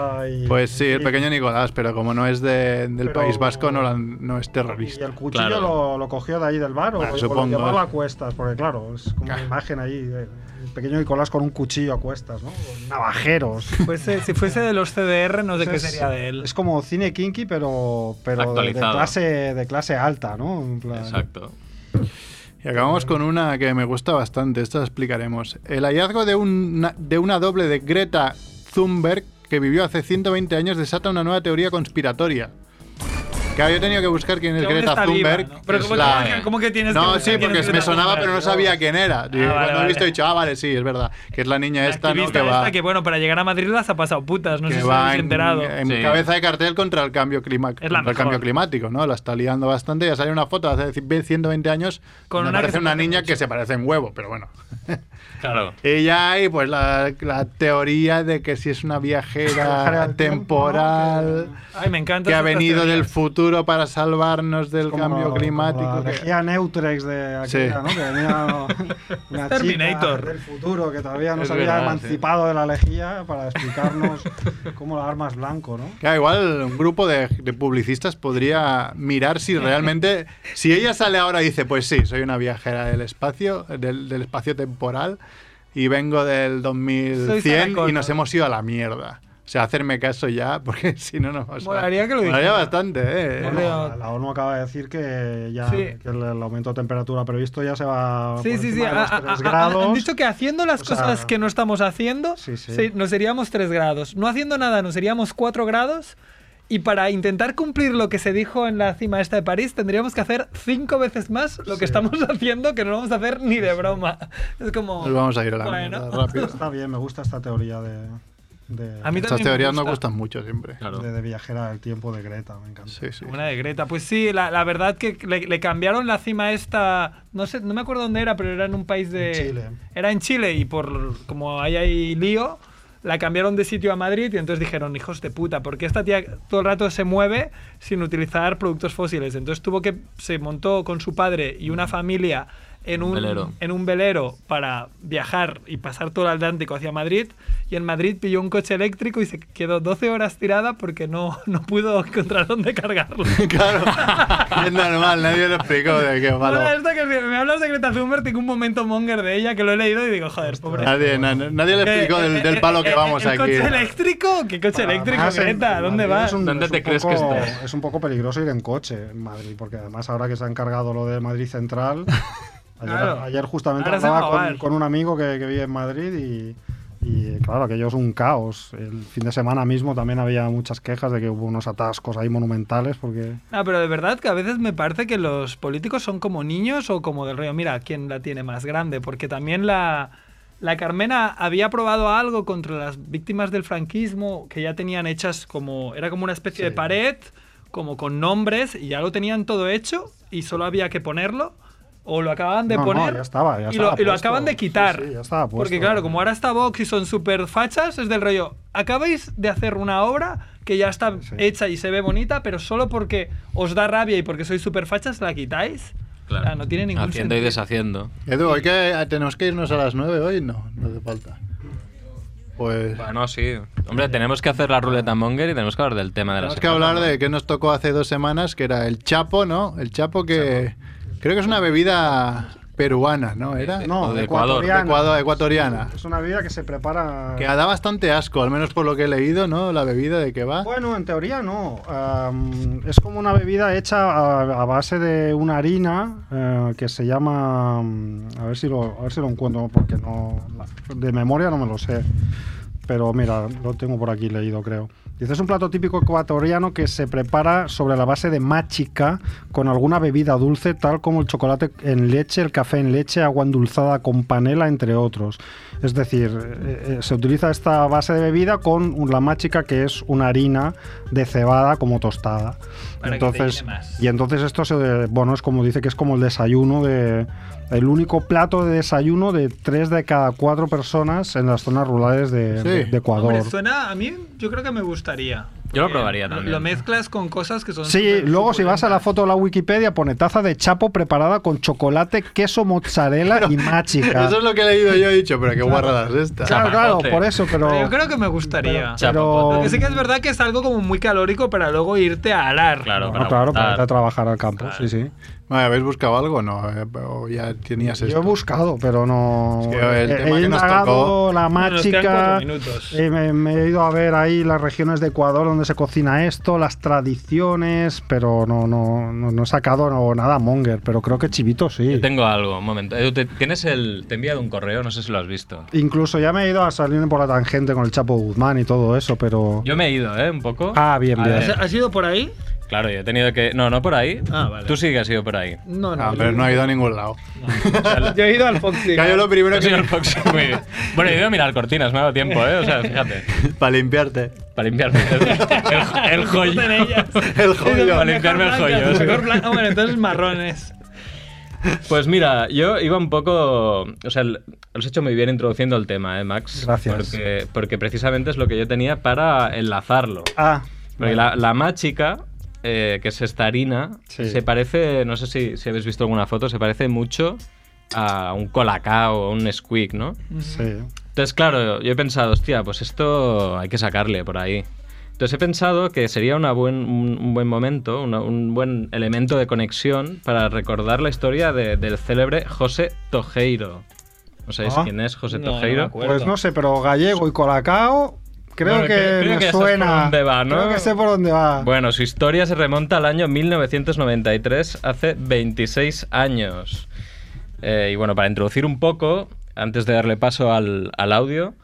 Ay, Pues sí, el y- pequeño Nicolás, pero como no es de- del Pero- País Vasco, no, la- no es Y terrorista. el cuchillo Claro. lo, lo cogió de ahí del bar o, Ah, o supongo. lo llevaba a cuestas, porque claro, es como una imagen ahí, de- pequeño Nicolás con un cuchillo a cuestas, ¿no? Con Navajeros. Fuese- si fuese de los CDR, no sé qué sería de él. Es como cine kinky, pero, pero de, clase, de clase alta, ¿no? En plan- Exacto. Y acabamos con una que me gusta bastante, esta la explicaremos. El hallazgo de una, de una doble de Greta Thunberg que vivió hace 120 años desata una nueva teoría conspiratoria. Claro, yo he tenido que buscar quién es Que Greta está viva, Thunberg. ¿no? que Pero es ¿cómo, la- que- cómo que tienes No, sí, porque me sonaba, Thunberg? pero no sabía quién era. Ah, vale, cuando he visto he dicho, ah, vale, sí, es verdad. Que es la niña La esta, ¿no? Que va, esta que, bueno, para llegar a Madrid las ha pasado putas, no sé si habéis en, enterado. en Sí. cabeza de cartel contra el cambio, clima- Es la contra el cambio climático, ¿no? La está liando bastante. Ya salió una foto hace 120 años Con una se una parece niña que se parece en huevo, pero bueno. Claro. Y ya hay pues la, la teoría de que si es una Viajera temporal ¿no? Ay, me encanta. que ha venido del futuro para salvarnos del Como- cambio como climático. La que- lejía Neutrex de aquella, Sí. ¿no? Que venía una Terminator. chica del futuro que todavía no Es se había verdad, emancipado de la lejía para explicarnos cómo la arma es blanco, ¿no? Claro, igual un grupo de, de publicistas podría mirar si realmente, si ella sale ahora y dice, pues sí, soy una viajera del espacio, del, del espacio temporal y vengo del Soy 2100 Sarah y nos hemos ido a la mierda. O sea, hacerme caso ya, porque si no nos vamos a... Molaría que lo Molaría bastante, ¿eh? Bueno, la, la ONU acaba de decir que ya Sí. que el, el aumento de temperatura previsto ya se va Sí, por sí, sí. de los a- a- 3 a- grados. Han dicho que haciendo las O sea, cosas que no estamos haciendo, Sí, sí. sí, nos seríamos 3 grados. No haciendo nada, nos seríamos 4 grados. Y para intentar cumplir lo que se dijo en la cima esta de París, tendríamos que hacer 5 veces más lo que Sí. estamos haciendo, que no lo vamos a hacer ni de broma. Es como. Nos vamos a ir a la Bueno. mierda rápido. Está bien, me gusta esta teoría de, de, A mí Estas teorías nos gusta. gustan mucho siempre. Claro. de, de viajera del tiempo de Greta, me encanta. Sí, sí. Una de Greta. Pues sí, la, la verdad que le, le cambiaron la cima esta. No sé, no me acuerdo dónde era, pero era en un país de. En Chile. Era en Chile y por como ahí hay lío, la cambiaron de sitio a Madrid y entonces dijeron, hijos de puta, porque esta tía todo el rato se mueve sin utilizar productos fósiles. Entonces tuvo que. se montó con su padre y una familia en un, Velero. en un velero para viajar y pasar todo el Atlántico hacia Madrid. Y en Madrid pilló un coche eléctrico y se quedó 12 horas tirada porque no, no pudo encontrar dónde cargarlo. claro, es normal, nadie lo explicó de qué malo. Ahora, esto que me hablas de Greta Thunberg, tengo un momento monger de ella que lo he leído y digo, joder, pobre. Nadie, na- nadie le explicó del, del palo que Eh, eh, vamos ¿el aquí. ¿Coche eléctrico? ¿Qué coche eléctrico, Además, Greta? en ¿Dónde Madrid vas? es un- ¿Dónde es te un crees que poco- estás? Es un poco peligroso ir en coche en Madrid, porque además ahora que se ha encargado lo de Madrid Central, ayer, Claro. ayer justamente Ahora hablaba con, con un amigo que, que vive en Madrid y, y, claro, aquello es un caos. El fin de semana mismo también había muchas quejas de que hubo unos atascos ahí monumentales porque... Ah, pero de verdad que a veces me parece que los políticos son como niños o como del río. Mira, ¿quién la tiene más grande? Porque también la, la Carmena había probado algo contra las víctimas del franquismo que ya tenían hechas como... Era como una especie de Sí. pared, como con nombres, y ya lo tenían todo hecho y solo había que ponerlo. O lo acababan de No, no, poner ya estaba, ya y, lo, estaba y lo acaban de quitar. sí, ya estaba Porque puesto. claro, como ahora está Vox y son súper fachas, es del rollo. Acabáis de hacer una obra que ya está Sí. hecha y se ve bonita, pero solo porque os da rabia y porque sois súper fachas la quitáis. Claro. O sea, no tiene ningún Haciendo y deshaciendo. Edu, ¿hay que, ¿tenemos que irnos a las 9 hoy? No, no hace falta. Pues Bueno, sí. Hombre, tenemos que hacer la ruleta monger y tenemos que hablar del tema de la tenemos que hablar ¿no? de que nos tocó hace dos semanas, que era el chapo, ¿no? El chapo que creo que es una bebida peruana, ¿no? Era No, O de Ecuador. ecuatoriana. Ecuador- ecuatoriana. Es una bebida que se prepara... que da bastante asco, al menos por lo que he leído, ¿no? La bebida de que va. Bueno, en teoría no. Am, es como una bebida hecha a, a base de una harina eh, que se llama. A ver si lo, a ver si lo encuentro, porque no. la- De memoria no me lo sé. Pero mira, lo tengo por aquí leído, creo. Dice, es un plato típico ecuatoriano que se prepara sobre la base de machica con alguna bebida dulce, tal como el chocolate en leche, el café en leche, agua endulzada con panela, entre otros. Es decir, eh, eh, se utiliza esta base de bebida con la machica, que es una harina de cebada como tostada. Para que te entonces, más. y entonces esto se, bueno, es como dice que es como el desayuno de el único plato de desayuno de tres de cada cuatro personas en las zonas rurales de, Sí. de- de Ecuador. Hombre, suena a mí, yo creo que me gustaría. Yo lo probaría también. Lo mezclas con cosas que son. Sí, luego si vas a la foto de la Wikipedia pone taza de chapo preparada con chocolate, queso, mozzarella y machica. Eso es lo que he leído yo, he dicho, pero qué guarradas es esta. Claro, claro, por eso, pero... Pero yo creo que me gustaría. Chapo, Porque sí que es verdad que es algo como muy calórico para luego irte a alar. Claro, No, para claro, para irte a trabajar al campo, sí, sí. Vale, ¿Habéis buscado algo? No, eh, o ya tenías Yo he esto. buscado, pero no... Es que el he tema he que nos tocó- la Bueno, eh, me, me he ido a ver ahí las regiones de Ecuador donde se cocina esto, las tradiciones, pero no, no, no, no he sacado no, nada monger, pero creo que chivito sí. Yo tengo algo, un momento. Edu, te- ¿Tienes el. Te he enviado un correo, no sé si lo has visto. Incluso ya me he ido a salir por la tangente con el Chapo Guzmán y todo eso, pero... Yo me he ido, ¿eh? Un poco. Ah, bien, bien. ver. ¿Has, has ido por ahí? Claro, yo he tenido que. No, no por ahí. Ah, vale. Tú sí que has ido por ahí. No, no. Ah, pero no ha ido a ningún lado. Yo he ido al Fox Cayó lo primero Has ido que... al Fox, muy bien. Bueno, he ido a mirar cortinas, me ha dado tiempo, ¿eh? O sea, fíjate. Para limpiarte. Para limpiarme el, el joyo. El joyo. Para limpiarme el joyo. mejor blan- Bueno, entonces marrones. Pues mira, yo iba un poco. O sea, lo has hecho muy bien introduciendo el tema, ¿eh, Max? Gracias. Porque, porque precisamente es lo que yo tenía para enlazarlo. Ah, Porque la, la máchica, eh, que es esta harina, Sí. se parece, no sé si, si habéis visto alguna foto, se parece mucho a un colacao o un squeak, ¿no? sí. Entonces, claro, yo he pensado, hostia, pues esto hay que sacarle por ahí. Entonces he pensado que sería una buen, un, un buen momento, una- un buen elemento de conexión para recordar la historia de- del célebre José Tojeiro. ¿No sabéis Ah. quién es José No, Tojeiro? Pues no sé, pero gallego y colacao, creo Bueno, que creo- creo me que suena. por dónde va, ¿no? Creo que sé por dónde va. Bueno, su historia se remonta al año 1993, hace 26 años. Eh, y bueno, para introducir un poco, antes de darle paso al, al audio,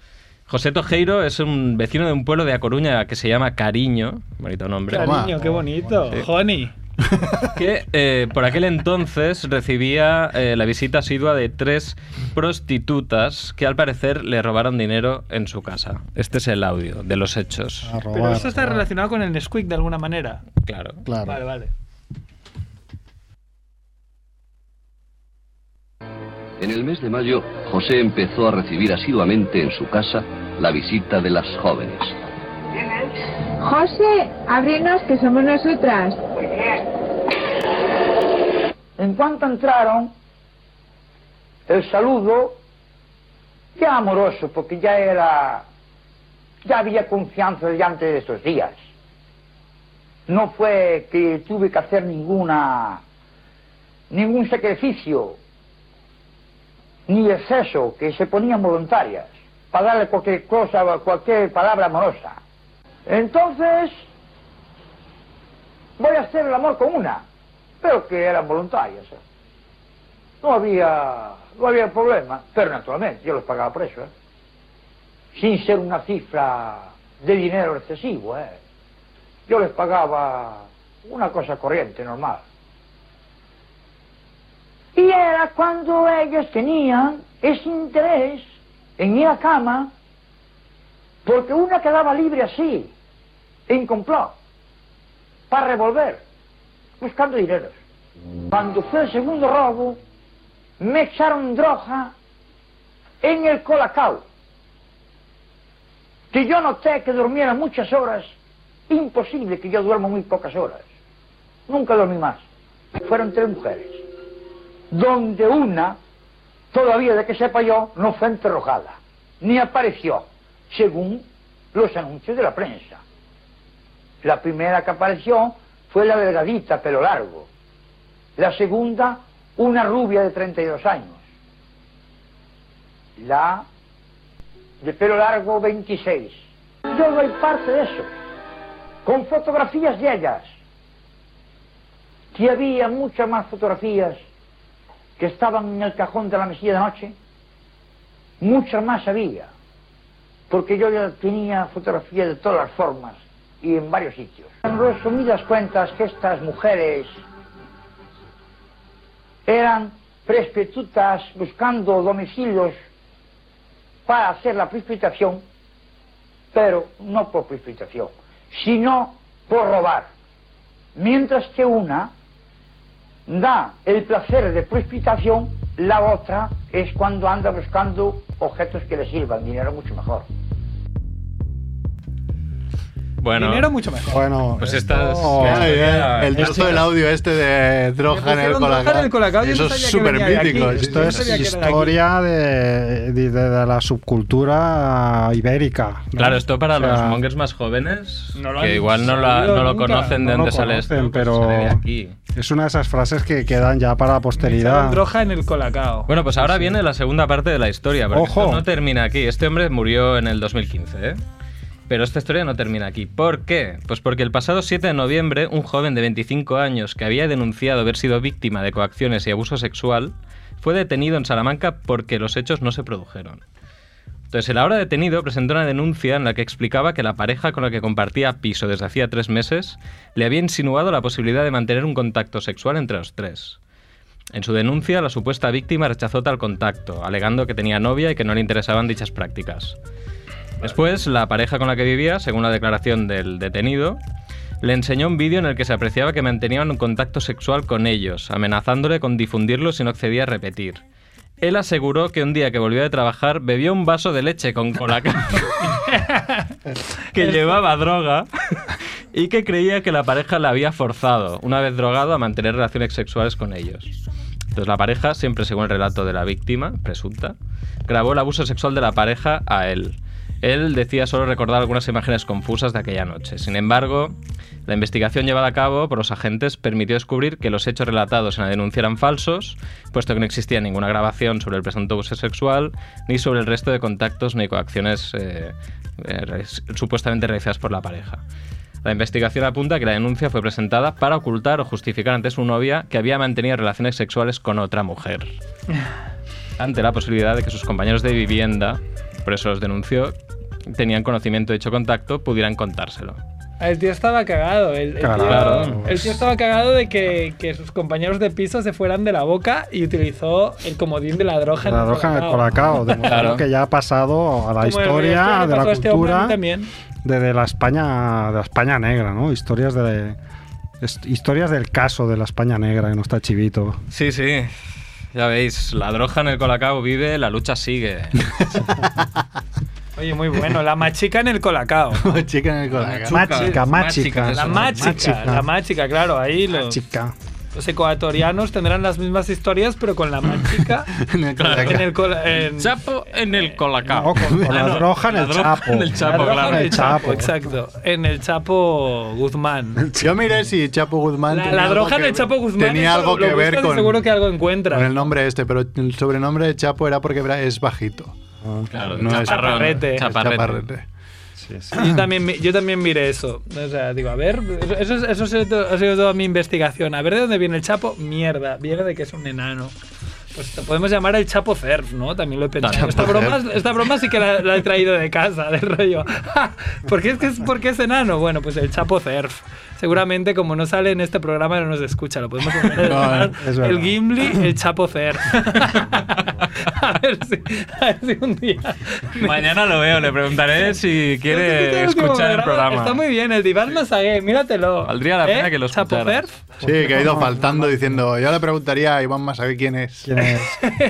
José Tojeiro es un vecino de un pueblo de A Coruña que se llama Cariño, bonito nombre, Cariño, qué bonito. Honey. que eh, por aquel entonces recibía eh, la visita asidua de tres prostitutas que al parecer le robaron dinero en su casa. Este es el audio de los hechos. A robar, Pero eso está robar. relacionado con el Nesquik de alguna manera. Claro. Claro. Vale, vale. En el mes de mayo, José empezó a recibir asiduamente en su casa la visita de las jóvenes. José, ábrenos que somos nosotras. En cuanto entraron, el saludo, ya amoroso, porque ya era, ya había confianza delante de estos días. No fue que tuve que hacer ninguna, ningún sacrificio, ni exceso, que se ponían voluntarias, para darle cualquier cosa, cualquier palabra amorosa. Entonces, voy a hacer el amor con una, pero que eran voluntarias. ¿eh? No había, no había problema, pero naturalmente yo les pagaba por ¿eh? sin ser una cifra de dinero excesivo. ¿eh? Yo les pagaba una cosa corriente, normal. Y era cuando ellos tenían ese interés en ir a cama, porque una quedaba libre así, en complot, para revolver, buscando dineros. Cuando fue el segundo robo, me echaron droga en el colacao, que yo noté que durmiera muchas horas, imposible que yo duermo muy pocas horas, nunca dormí más. Fueron tres mujeres, donde una, todavía de que sepa yo, no fue enterrojada, ni apareció, según los anuncios de la prensa. La primera que apareció fue la delgadita, pelo largo. La segunda, una rubia de 32 años. La de pelo largo, 26. Yo doy parte de eso, con fotografías de ellas. Si había muchas más fotografías que estaban en el cajón de la mesilla de noche, muchas más había, porque yo ya tenía fotografías de todas las formas y en varios sitios. En resumidas cuentas, que estas mujeres eran prostitutas buscando domicilios para hacer la precipitación, pero no por precipitación, sino por robar. Mientras que una da el placer de precipitación, la otra es cuando anda buscando objetos que le sirvan, dinero mucho mejor. Bueno. Dinero mucho mejor. Bueno, Pues esto- estas- Ay, eh, el trozo del audio este de Droga en el Colacao. el Colacao, yo no Eso es súper mítico. Esto es historia de, de- de la subcultura ibérica. ¿no? Claro, esto para O sea, los mongers más jóvenes, No lo que igual no, la- sabido no lo conocen de dónde sale esto, conocen, pero- sale de aquí. Es una de esas frases que quedan ya para la posteridad. Droga en el Colacao. Bueno, pues ahora viene la segunda parte de la historia, porque Ojo. esto no termina aquí. Este hombre murió en el 2015, ¿eh? Pero esta historia no termina aquí. ¿Por qué? Pues porque el pasado 7 de noviembre, un joven de 25 años que había denunciado haber sido víctima de coacciones y abuso sexual fue detenido en Salamanca porque los hechos no se produjeron. Entonces, el ahora detenido presentó una denuncia en la que explicaba que la pareja con la que compartía piso desde hacía tres meses le había insinuado la posibilidad de mantener un contacto sexual entre los tres. En su denuncia, la supuesta víctima rechazó tal contacto, alegando que tenía novia y que no le interesaban dichas prácticas. Después, la pareja con la que vivía, según la declaración del detenido, le enseñó un vídeo en el que se apreciaba que mantenían un contacto sexual con ellos, amenazándole con difundirlo si no accedía a repetir. Él aseguró que un día que volvió de trabajar bebió un vaso de leche con colacao que llevaba droga y que creía que la pareja le había forzado, una vez drogado, a mantener relaciones sexuales con ellos. Entonces la pareja, siempre según el relato de la víctima, presunta, grabó el abuso sexual de la pareja a él. Él decía solo recordar algunas imágenes confusas de aquella noche. Sin embargo, la investigación llevada a cabo por los agentes permitió descubrir que los hechos relatados en la denuncia eran falsos, puesto que no existía ninguna grabación sobre el presunto abuso sexual, ni sobre el resto de contactos ni coacciones eh, eh, supuestamente realizadas por la pareja. La investigación apunta que la denuncia fue presentada para ocultar o justificar ante su novia que había mantenido relaciones sexuales con otra mujer, ante la posibilidad de que sus compañeros de vivienda, por eso los denunció, tenían conocimiento de dicho contacto, pudieran contárselo. El tío estaba cagado. El, el tío, Claro. el tío estaba cagado de que, que sus compañeros de piso se fueran de la boca y utilizó el comodín de la droga La droga en el colacao, demostrando Claro. que ya ha pasado a la Como historia resto que de la este cultura también. de, de la España de la España negra, ¿no? Historias de historias del caso de la España negra que no está chivito. Sí, sí. Ya veis, la droga en el colacao vive, la lucha sigue. Oye, muy bueno. La machica en el colacao. Chica en el Colacao. Machica, machica. La Máchica. la máchica, claro, ahí los, Chica. Los ecuatorianos tendrán las mismas historias, pero con la máchica En el Colacao. en el en- Chapo en el colacao. No, con, con Ah, la no, droga en el droga chapo. en el chapo, claro. en el Chapo, exacto. En el Chapo Guzmán. Yo miré si Chapo Guzmán La, tenía la algo droga en que el Chapo ver- Guzmán. tenía eso algo lo que ver con, seguro que algo encuentras. con el nombre este, pero el sobrenombre de Chapo era porque es bajito. Claro, No es- Chaparrete. Chaparrete. Chaparrete. Sí, sí. Yo también, yo también miré eso. O sea, digo, a ver, eso, eso, eso ha sido toda mi investigación. A ver de dónde viene el Chapo. Mierda, viene de que es un enano. Pues te podemos llamar el Chapo Cerf, ¿no? También lo he pensado. Esta broma, esta broma sí que la, la he traído de casa, del rollo. "Ja, ¿Por qué es, que es, ¿Por qué es enano? Bueno, pues el Chapo Cerf. Seguramente, como no sale en este programa, no nos escucha. Lo podemos poner No, el Gimli, el Chapo Cerf. a, ver si, a ver si un día. Mañana lo veo, le preguntaré si quiere escuchar el programa. Está muy bien, el diván Masagué, míratelo. Valdría la pena que lo. Cerf. Sí, que ha ido faltando diciendo, yo le preguntaría a Iván Masagué quién es. ¿Quién es?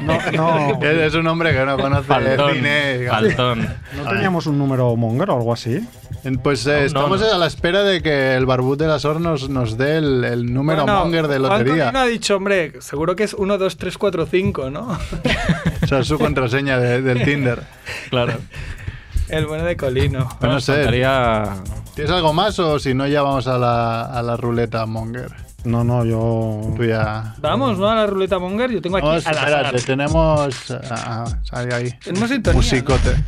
No, no, Es, es un hombre que no conoce Faltón. el cine. digamos. Faltón. ¿no teníamos un número monger o algo así. Pues eh, No, no, estamos no. a la espera de que el barbut de las hornos nos dé el, el número Bueno, monger de lotería. Colino ha dicho, hombre, seguro que es 1, 2, 3, 4, 5, ¿no? O sea, es su contraseña de- del Tinder. Claro. El bueno de Colino. Pues no sé. Faltaría- ¿Tienes algo más o si no ya vamos a la, a la ruleta monger? No, no, yo. Tú ya... Vamos, ¿no? A la ruleta monger. Yo tengo aquí azar. espérate, tenemos... Ah, sale ahí. Tenemos sintonía, Musicote. London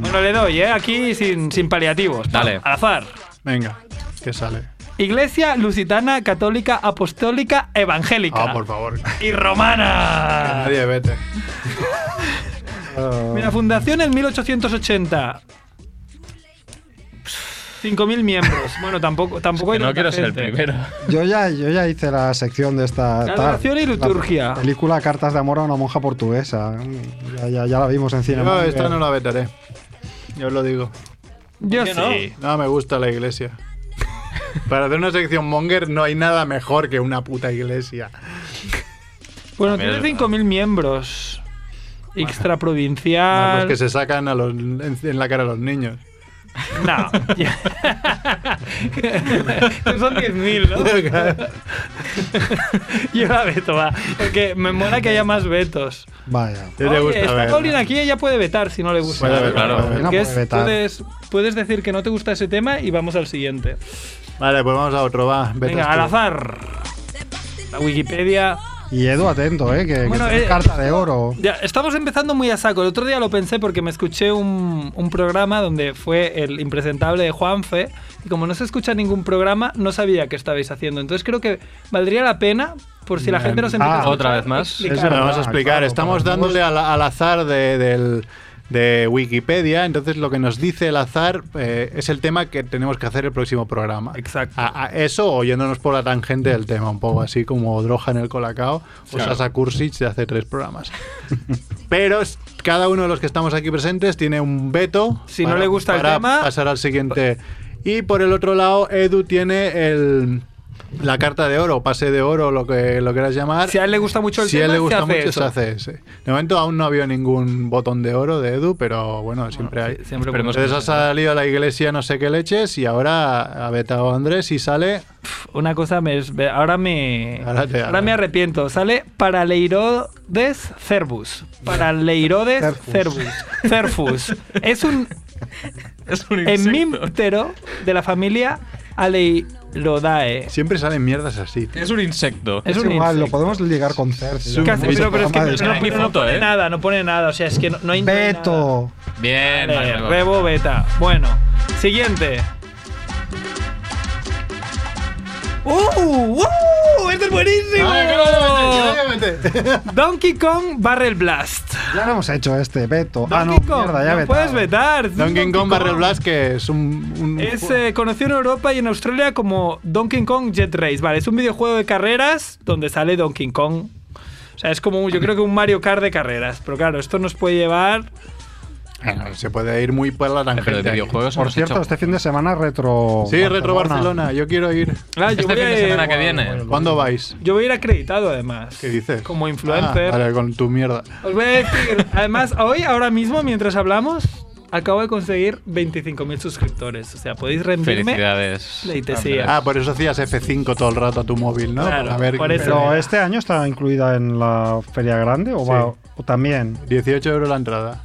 Bueno, le doy, ¿eh? Aquí sin, sin paliativos. Dale. Al azar. Venga, ¿qué sale? Iglesia Lusitana Católica Apostólica Evangélica. Ah, por favor. Y Que romana. nadie vete. Mira, fundación en 1880. 5.000 miembros. Bueno, tampoco, tampoco Que no quiero ser el primero. yo, ya, yo ya hice la sección de esta. Adoración y la liturgia. película Cartas de amor a una monja portuguesa. Ya, ya, ya la vimos en cine. Yo esta no la vetaré. Yo os lo digo. Yo sí. no? No me gusta la iglesia. Para hacer una sección monger no hay nada mejor que una puta iglesia. Bueno, tiene es 5.000 miembros. Los Extraprovincial. que se sacan a los- en, en la cara a los niños. No. Son 10.000, ¿no? Yo la veto, va. Porque me mola que haya más vetos. Vaya. ¿Qué te Oye, gusta está ver? Paulina aquí, ella puede vetar si no le gusta. Puede vetar, Claro. puede vetar. Es- puedes, puedes decir que no te gusta ese tema y vamos al siguiente. Vale, pues vamos a otro, va. Venga, tú. al azar. La Wikipedia. Y Edu, atento, ¿eh? Que, que Bueno, eh, carta de oro. Ya, estamos empezando muy a saco. El otro día lo pensé porque me escuché un, un programa donde fue el impresentable de Juanfe. Y como no se escucha ningún programa, no sabía qué estabais haciendo. Entonces creo que valdría la pena, por si la Bien. gente nos empieza a Ah, escuchar, otra vez más. explicar. Es Bueno, verdad, vamos a explicar. claro, Estamos dándole al, al azar de, del- de Wikipedia. Entonces, lo que nos dice el azar eh, es el tema que tenemos que hacer el próximo programa. Exacto. A, a eso o yéndonos por la tangente del tema, un poco así como Droja en el Colacao o Claro. Sasa Kursic de hace tres programas. Pero cada uno de los que estamos aquí presentes tiene un veto. Si no le gusta el tema- pasar al siguiente. Y por el otro lado, Edu tiene el. La carta de oro, pase de oro, lo que lo quieras llamar. Si a él le gusta mucho el si a tema, él le se gusta hace mucho, eso. se hace ese. De momento aún no ha habido ningún botón de oro de Edu, pero bueno, siempre hay. Siempre Esperemos Entonces que ha salido a la iglesia no sé qué leches y ahora ha vetado a Andrés y sale. Una cosa me es- ahora me Ahora te- ahora me arrepiento. Sale Paraleirodes cervus. Paraleirodes cervus. Cerfus. Es un Es un hemíptero de la familia Aleirodae. Siempre salen mierdas así. tío. Es un insecto. Es Es un igual, lo podemos ligar con Cer. Es un Casi, pero, pero es que no, de- pone ¿eh? nada, no pone nada. O sea, es que no, no hay nada. Beto. Bien, Vale, vale, vale. Rebo beta. Bueno, siguiente. ¡Uh! ¡Uh! ¡Este es buenísimo! Donkey Kong Barrel Blast. Ya lo hemos hecho este, Beto. ah, no, Donkey Kong, mierda, ya no puedes vetar. es un Donkey Kong Barrel Blast, que es un. un- Es eh, conocido en Europa y en Australia como Donkey Kong Jet Race. Vale, es un videojuego de carreras donde sale Donkey Kong. O sea, es como, yo creo que un Mario Kart de carreras. Pero claro, esto nos puede llevar. Bueno, se puede ir muy por la tangente. Pero de videojuegos Por cierto, hecho- este fin de semana retro. Sí, Retro Barcelona, yo quiero ir. Ah, yo, Este voy fin de semana que viene. ¿Cuándo vais? yo voy a ir acreditado además. ¿Qué dices? Como influencer. Ah, vale, con tu mierda. Os voy a decir, además, hoy, ahora mismo, mientras hablamos, acabo de conseguir 25.000 suscriptores. O sea, podéis rendirme. Felicidades. Leitesía. Ah, por eso hacías F5 todo el rato a tu móvil, ¿no? Claro, a ver, por eso. Pero este año está incluida en la Feria Grande o, Sí. va, o también. 18 euros la entrada.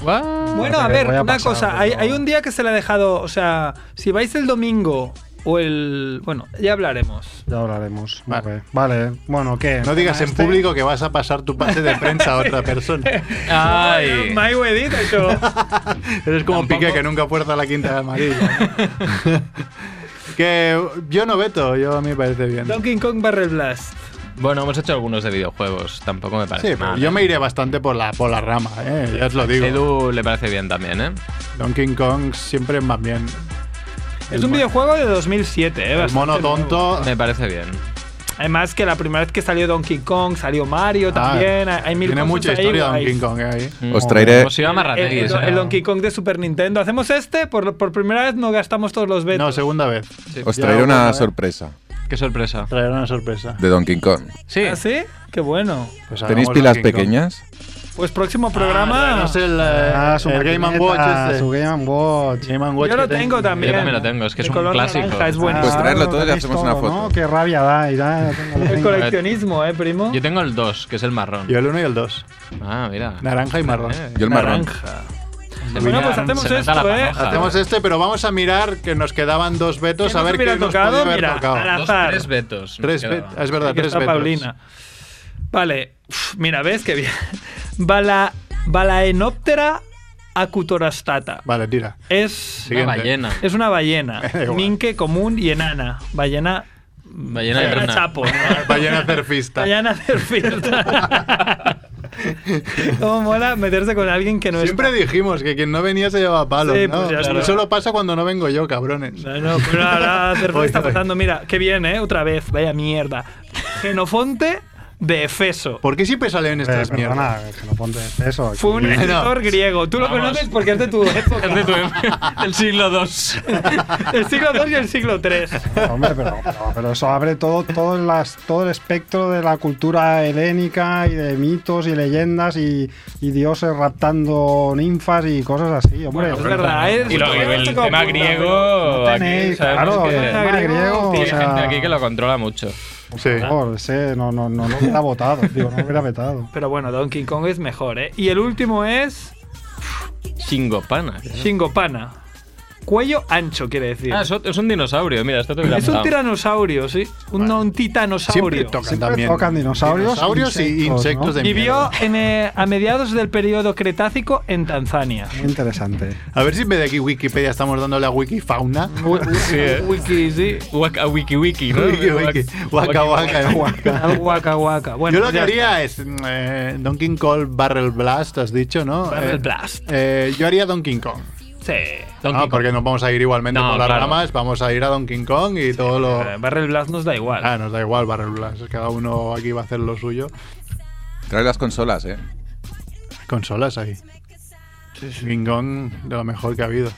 Bueno, a ver, a una pasar, cosa. Hay, hay un día que se le ha dejado. O sea, si vais el domingo o el. Bueno, ya hablaremos. Ya hablaremos. Vale. Vale, bueno, ¿qué? No digas en Este- público que vas a pasar tu pase de prensa a otra persona. Ay. My edit, eso. Eres como Tampoco- Piqué que nunca fuerza la quinta de amarilla. ¿no? que yo no veto, yo a mí me parece bien. Donkey Kong Barrel Blast. Bueno, hemos hecho algunos de videojuegos. Tampoco me parece Sí, mal. yo ¿eh? me iré bastante por la, por la rama, ¿eh? ya os lo digo. Edu le parece bien también, ¿eh? Donkey Kong siempre más bien. Es un videojuego de 2007, ¿eh? El bastante mono nuevo. tonto. Me parece bien. Además que la primera vez que salió Donkey Kong salió Mario también. hay mil Ah, Tiene cosas mucha ahí historia. Donkey Kong ¿eh? ahí. Os traeré- Hemos ido a El, Marrategui, el- el Donkey Kong de Super Nintendo. Hacemos este, por, por primera vez no gastamos todos los vetos. No, segunda vez. Os traeré una sorpresa Qué sorpresa. Traerá una sorpresa. de Donkey Kong. Sí. ¿Ah, sí? Qué bueno. Pues ¿Tenéis pilas Donkey Kong. pequeñas? Pues próximo programa. Ah, no sé el, eh, Ah, su el Game Watch este. Su Game Watch. Game Watch Yo lo tengo también. Yo también lo tengo, es que es un color clásico. naranja, es bueno. Pues traerlo todo y hacemos una foto. ¿no? Qué rabia da. y El coleccionismo, ¿eh, primo? Yo tengo el 2, que es el marrón. Yo el 1 y el 2. Ah, mira. Naranja y marrón. Eh, Yo el marrón. Naranja. Se Bueno, pues hacemos esto, ¿eh? panoja. Hacemos este, pero vamos a mirar que nos quedaban dos vetos ¿Qué a ver qué nos tocado? podía haber Mira, tocado. Dos, tres vetos. Tres es verdad, Aquí tres está vetos. Paulina. Vale. Uf, mira, ¿ves qué bien? Bala, Balaenoptera acutorastata. Vale, tira. Es, Una ballena. es una ballena. Minque común y enana. Ballena. Ballena de rana. chapo. ¿no? Ballena surfista. Ballena surfista. Cómo mola meterse con alguien que no Siempre está. dijimos que quien no venía se llevaba palos, Sí, ¿no? pues está. solo pasa cuando no vengo yo, cabrones. No, no, pero ahora está pasando. Mira, qué bien, ¿eh? Otra vez. Vaya mierda. Genofonte de Efeso. ¿Por qué siempre salen Eh, estas perdona, mierdas? que no ponte eso. Fue un aquí. escritor griego. Tú lo Vamos. conoces porque es de tu época. Es de tu época, del siglo II. el siglo II y el siglo III. Hombre, pero, pero, pero eso abre todo, todo, las, todo el espectro de la cultura helénica y de mitos y leyendas y, y dioses raptando ninfas y cosas así. Hombre, es verdad, ¿eh? Y lo, el como tema griego. No aquí tenéis, sabemos claro, que el tema griego hay o sea, gente aquí que lo controla mucho. Por favor, ese no, no, no lo hubiera votado, digo, no hubiera vetado. Pero bueno, Donkey Kong es mejor, ¿eh? Y el último es Shingopana. Shingopana. Cuello ancho, quiere decir. Ah, es, un dinosaurio, mira, esto te hubiera es un tiranosaurio, sí. Un, no, un Siempre titanosaurio. tocan Siempre también. tocan dinosaurios, Dinosaurios y insectos, ¿no? de en, eh, a mediados del periodo Cretácico en Tanzania. Muy interesante. A ver si en vez de aquí Wikipedia estamos dándole a Wikifauna. Sí, eh. Wiki, sí. Waka, wiki wiki, ¿no? Wiki, wiki. Waka, waka. Waka Waka. Bueno, Yo lo pues que haría es eh, Donkey Kong Barrel Blast, has dicho, ¿no? Barrel Eh, Blast. eh, yo haría Donkey Kong. Sí. Donkey Ah, Kong. porque nos vamos a ir igualmente No, por las claro. ramas, vamos a ir a Donkey Kong y todo lo... Eh, Barrel Blast nos da igual. Ah, nos da igual Barrel Blast, cada uno aquí va a hacer lo suyo. Trae las consolas, ¿eh? Consolas ahí. King Kong de lo mejor que ha habido.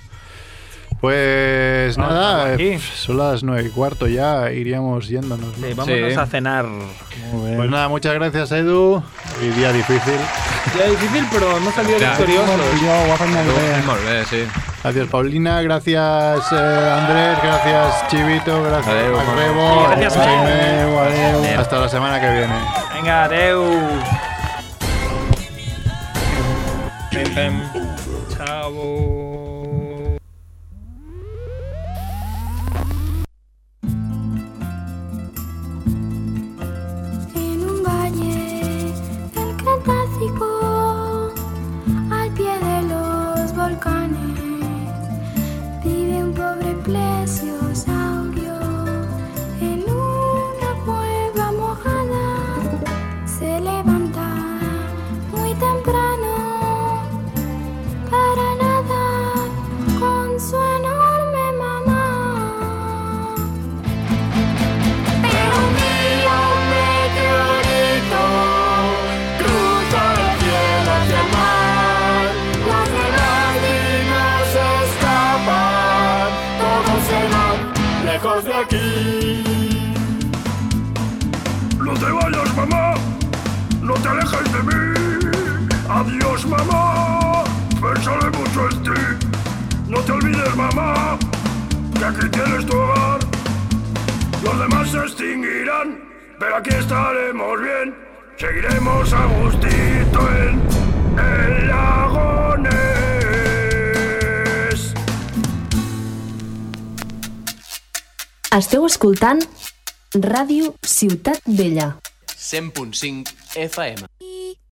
Pues nada, eh, son las nueve y cuarto ya, iríamos yéndonos. ¿no? Sí, vámonos Sí. a cenar. Muy bien. Pues nada, muchas gracias Edu. Hoy día difícil. Ya difícil, pero molt bé, sí. Gracias Paulina, gracias eh, Andrés, gracias Chivito, gracias Adeu, Macrebo, Gracias, Jaime. Adeu, adeu. Hasta la semana que viene. Venga, adeu. Pem, pem. Chao. Mamá, que aquí tienes tu hogar. Los demás se extinguirán, pero aquí estaremos bien. Seguiremos a gustito en el lago Ness. Esteu escoltant Ràdio Ciutat Vella. 100.5 FM.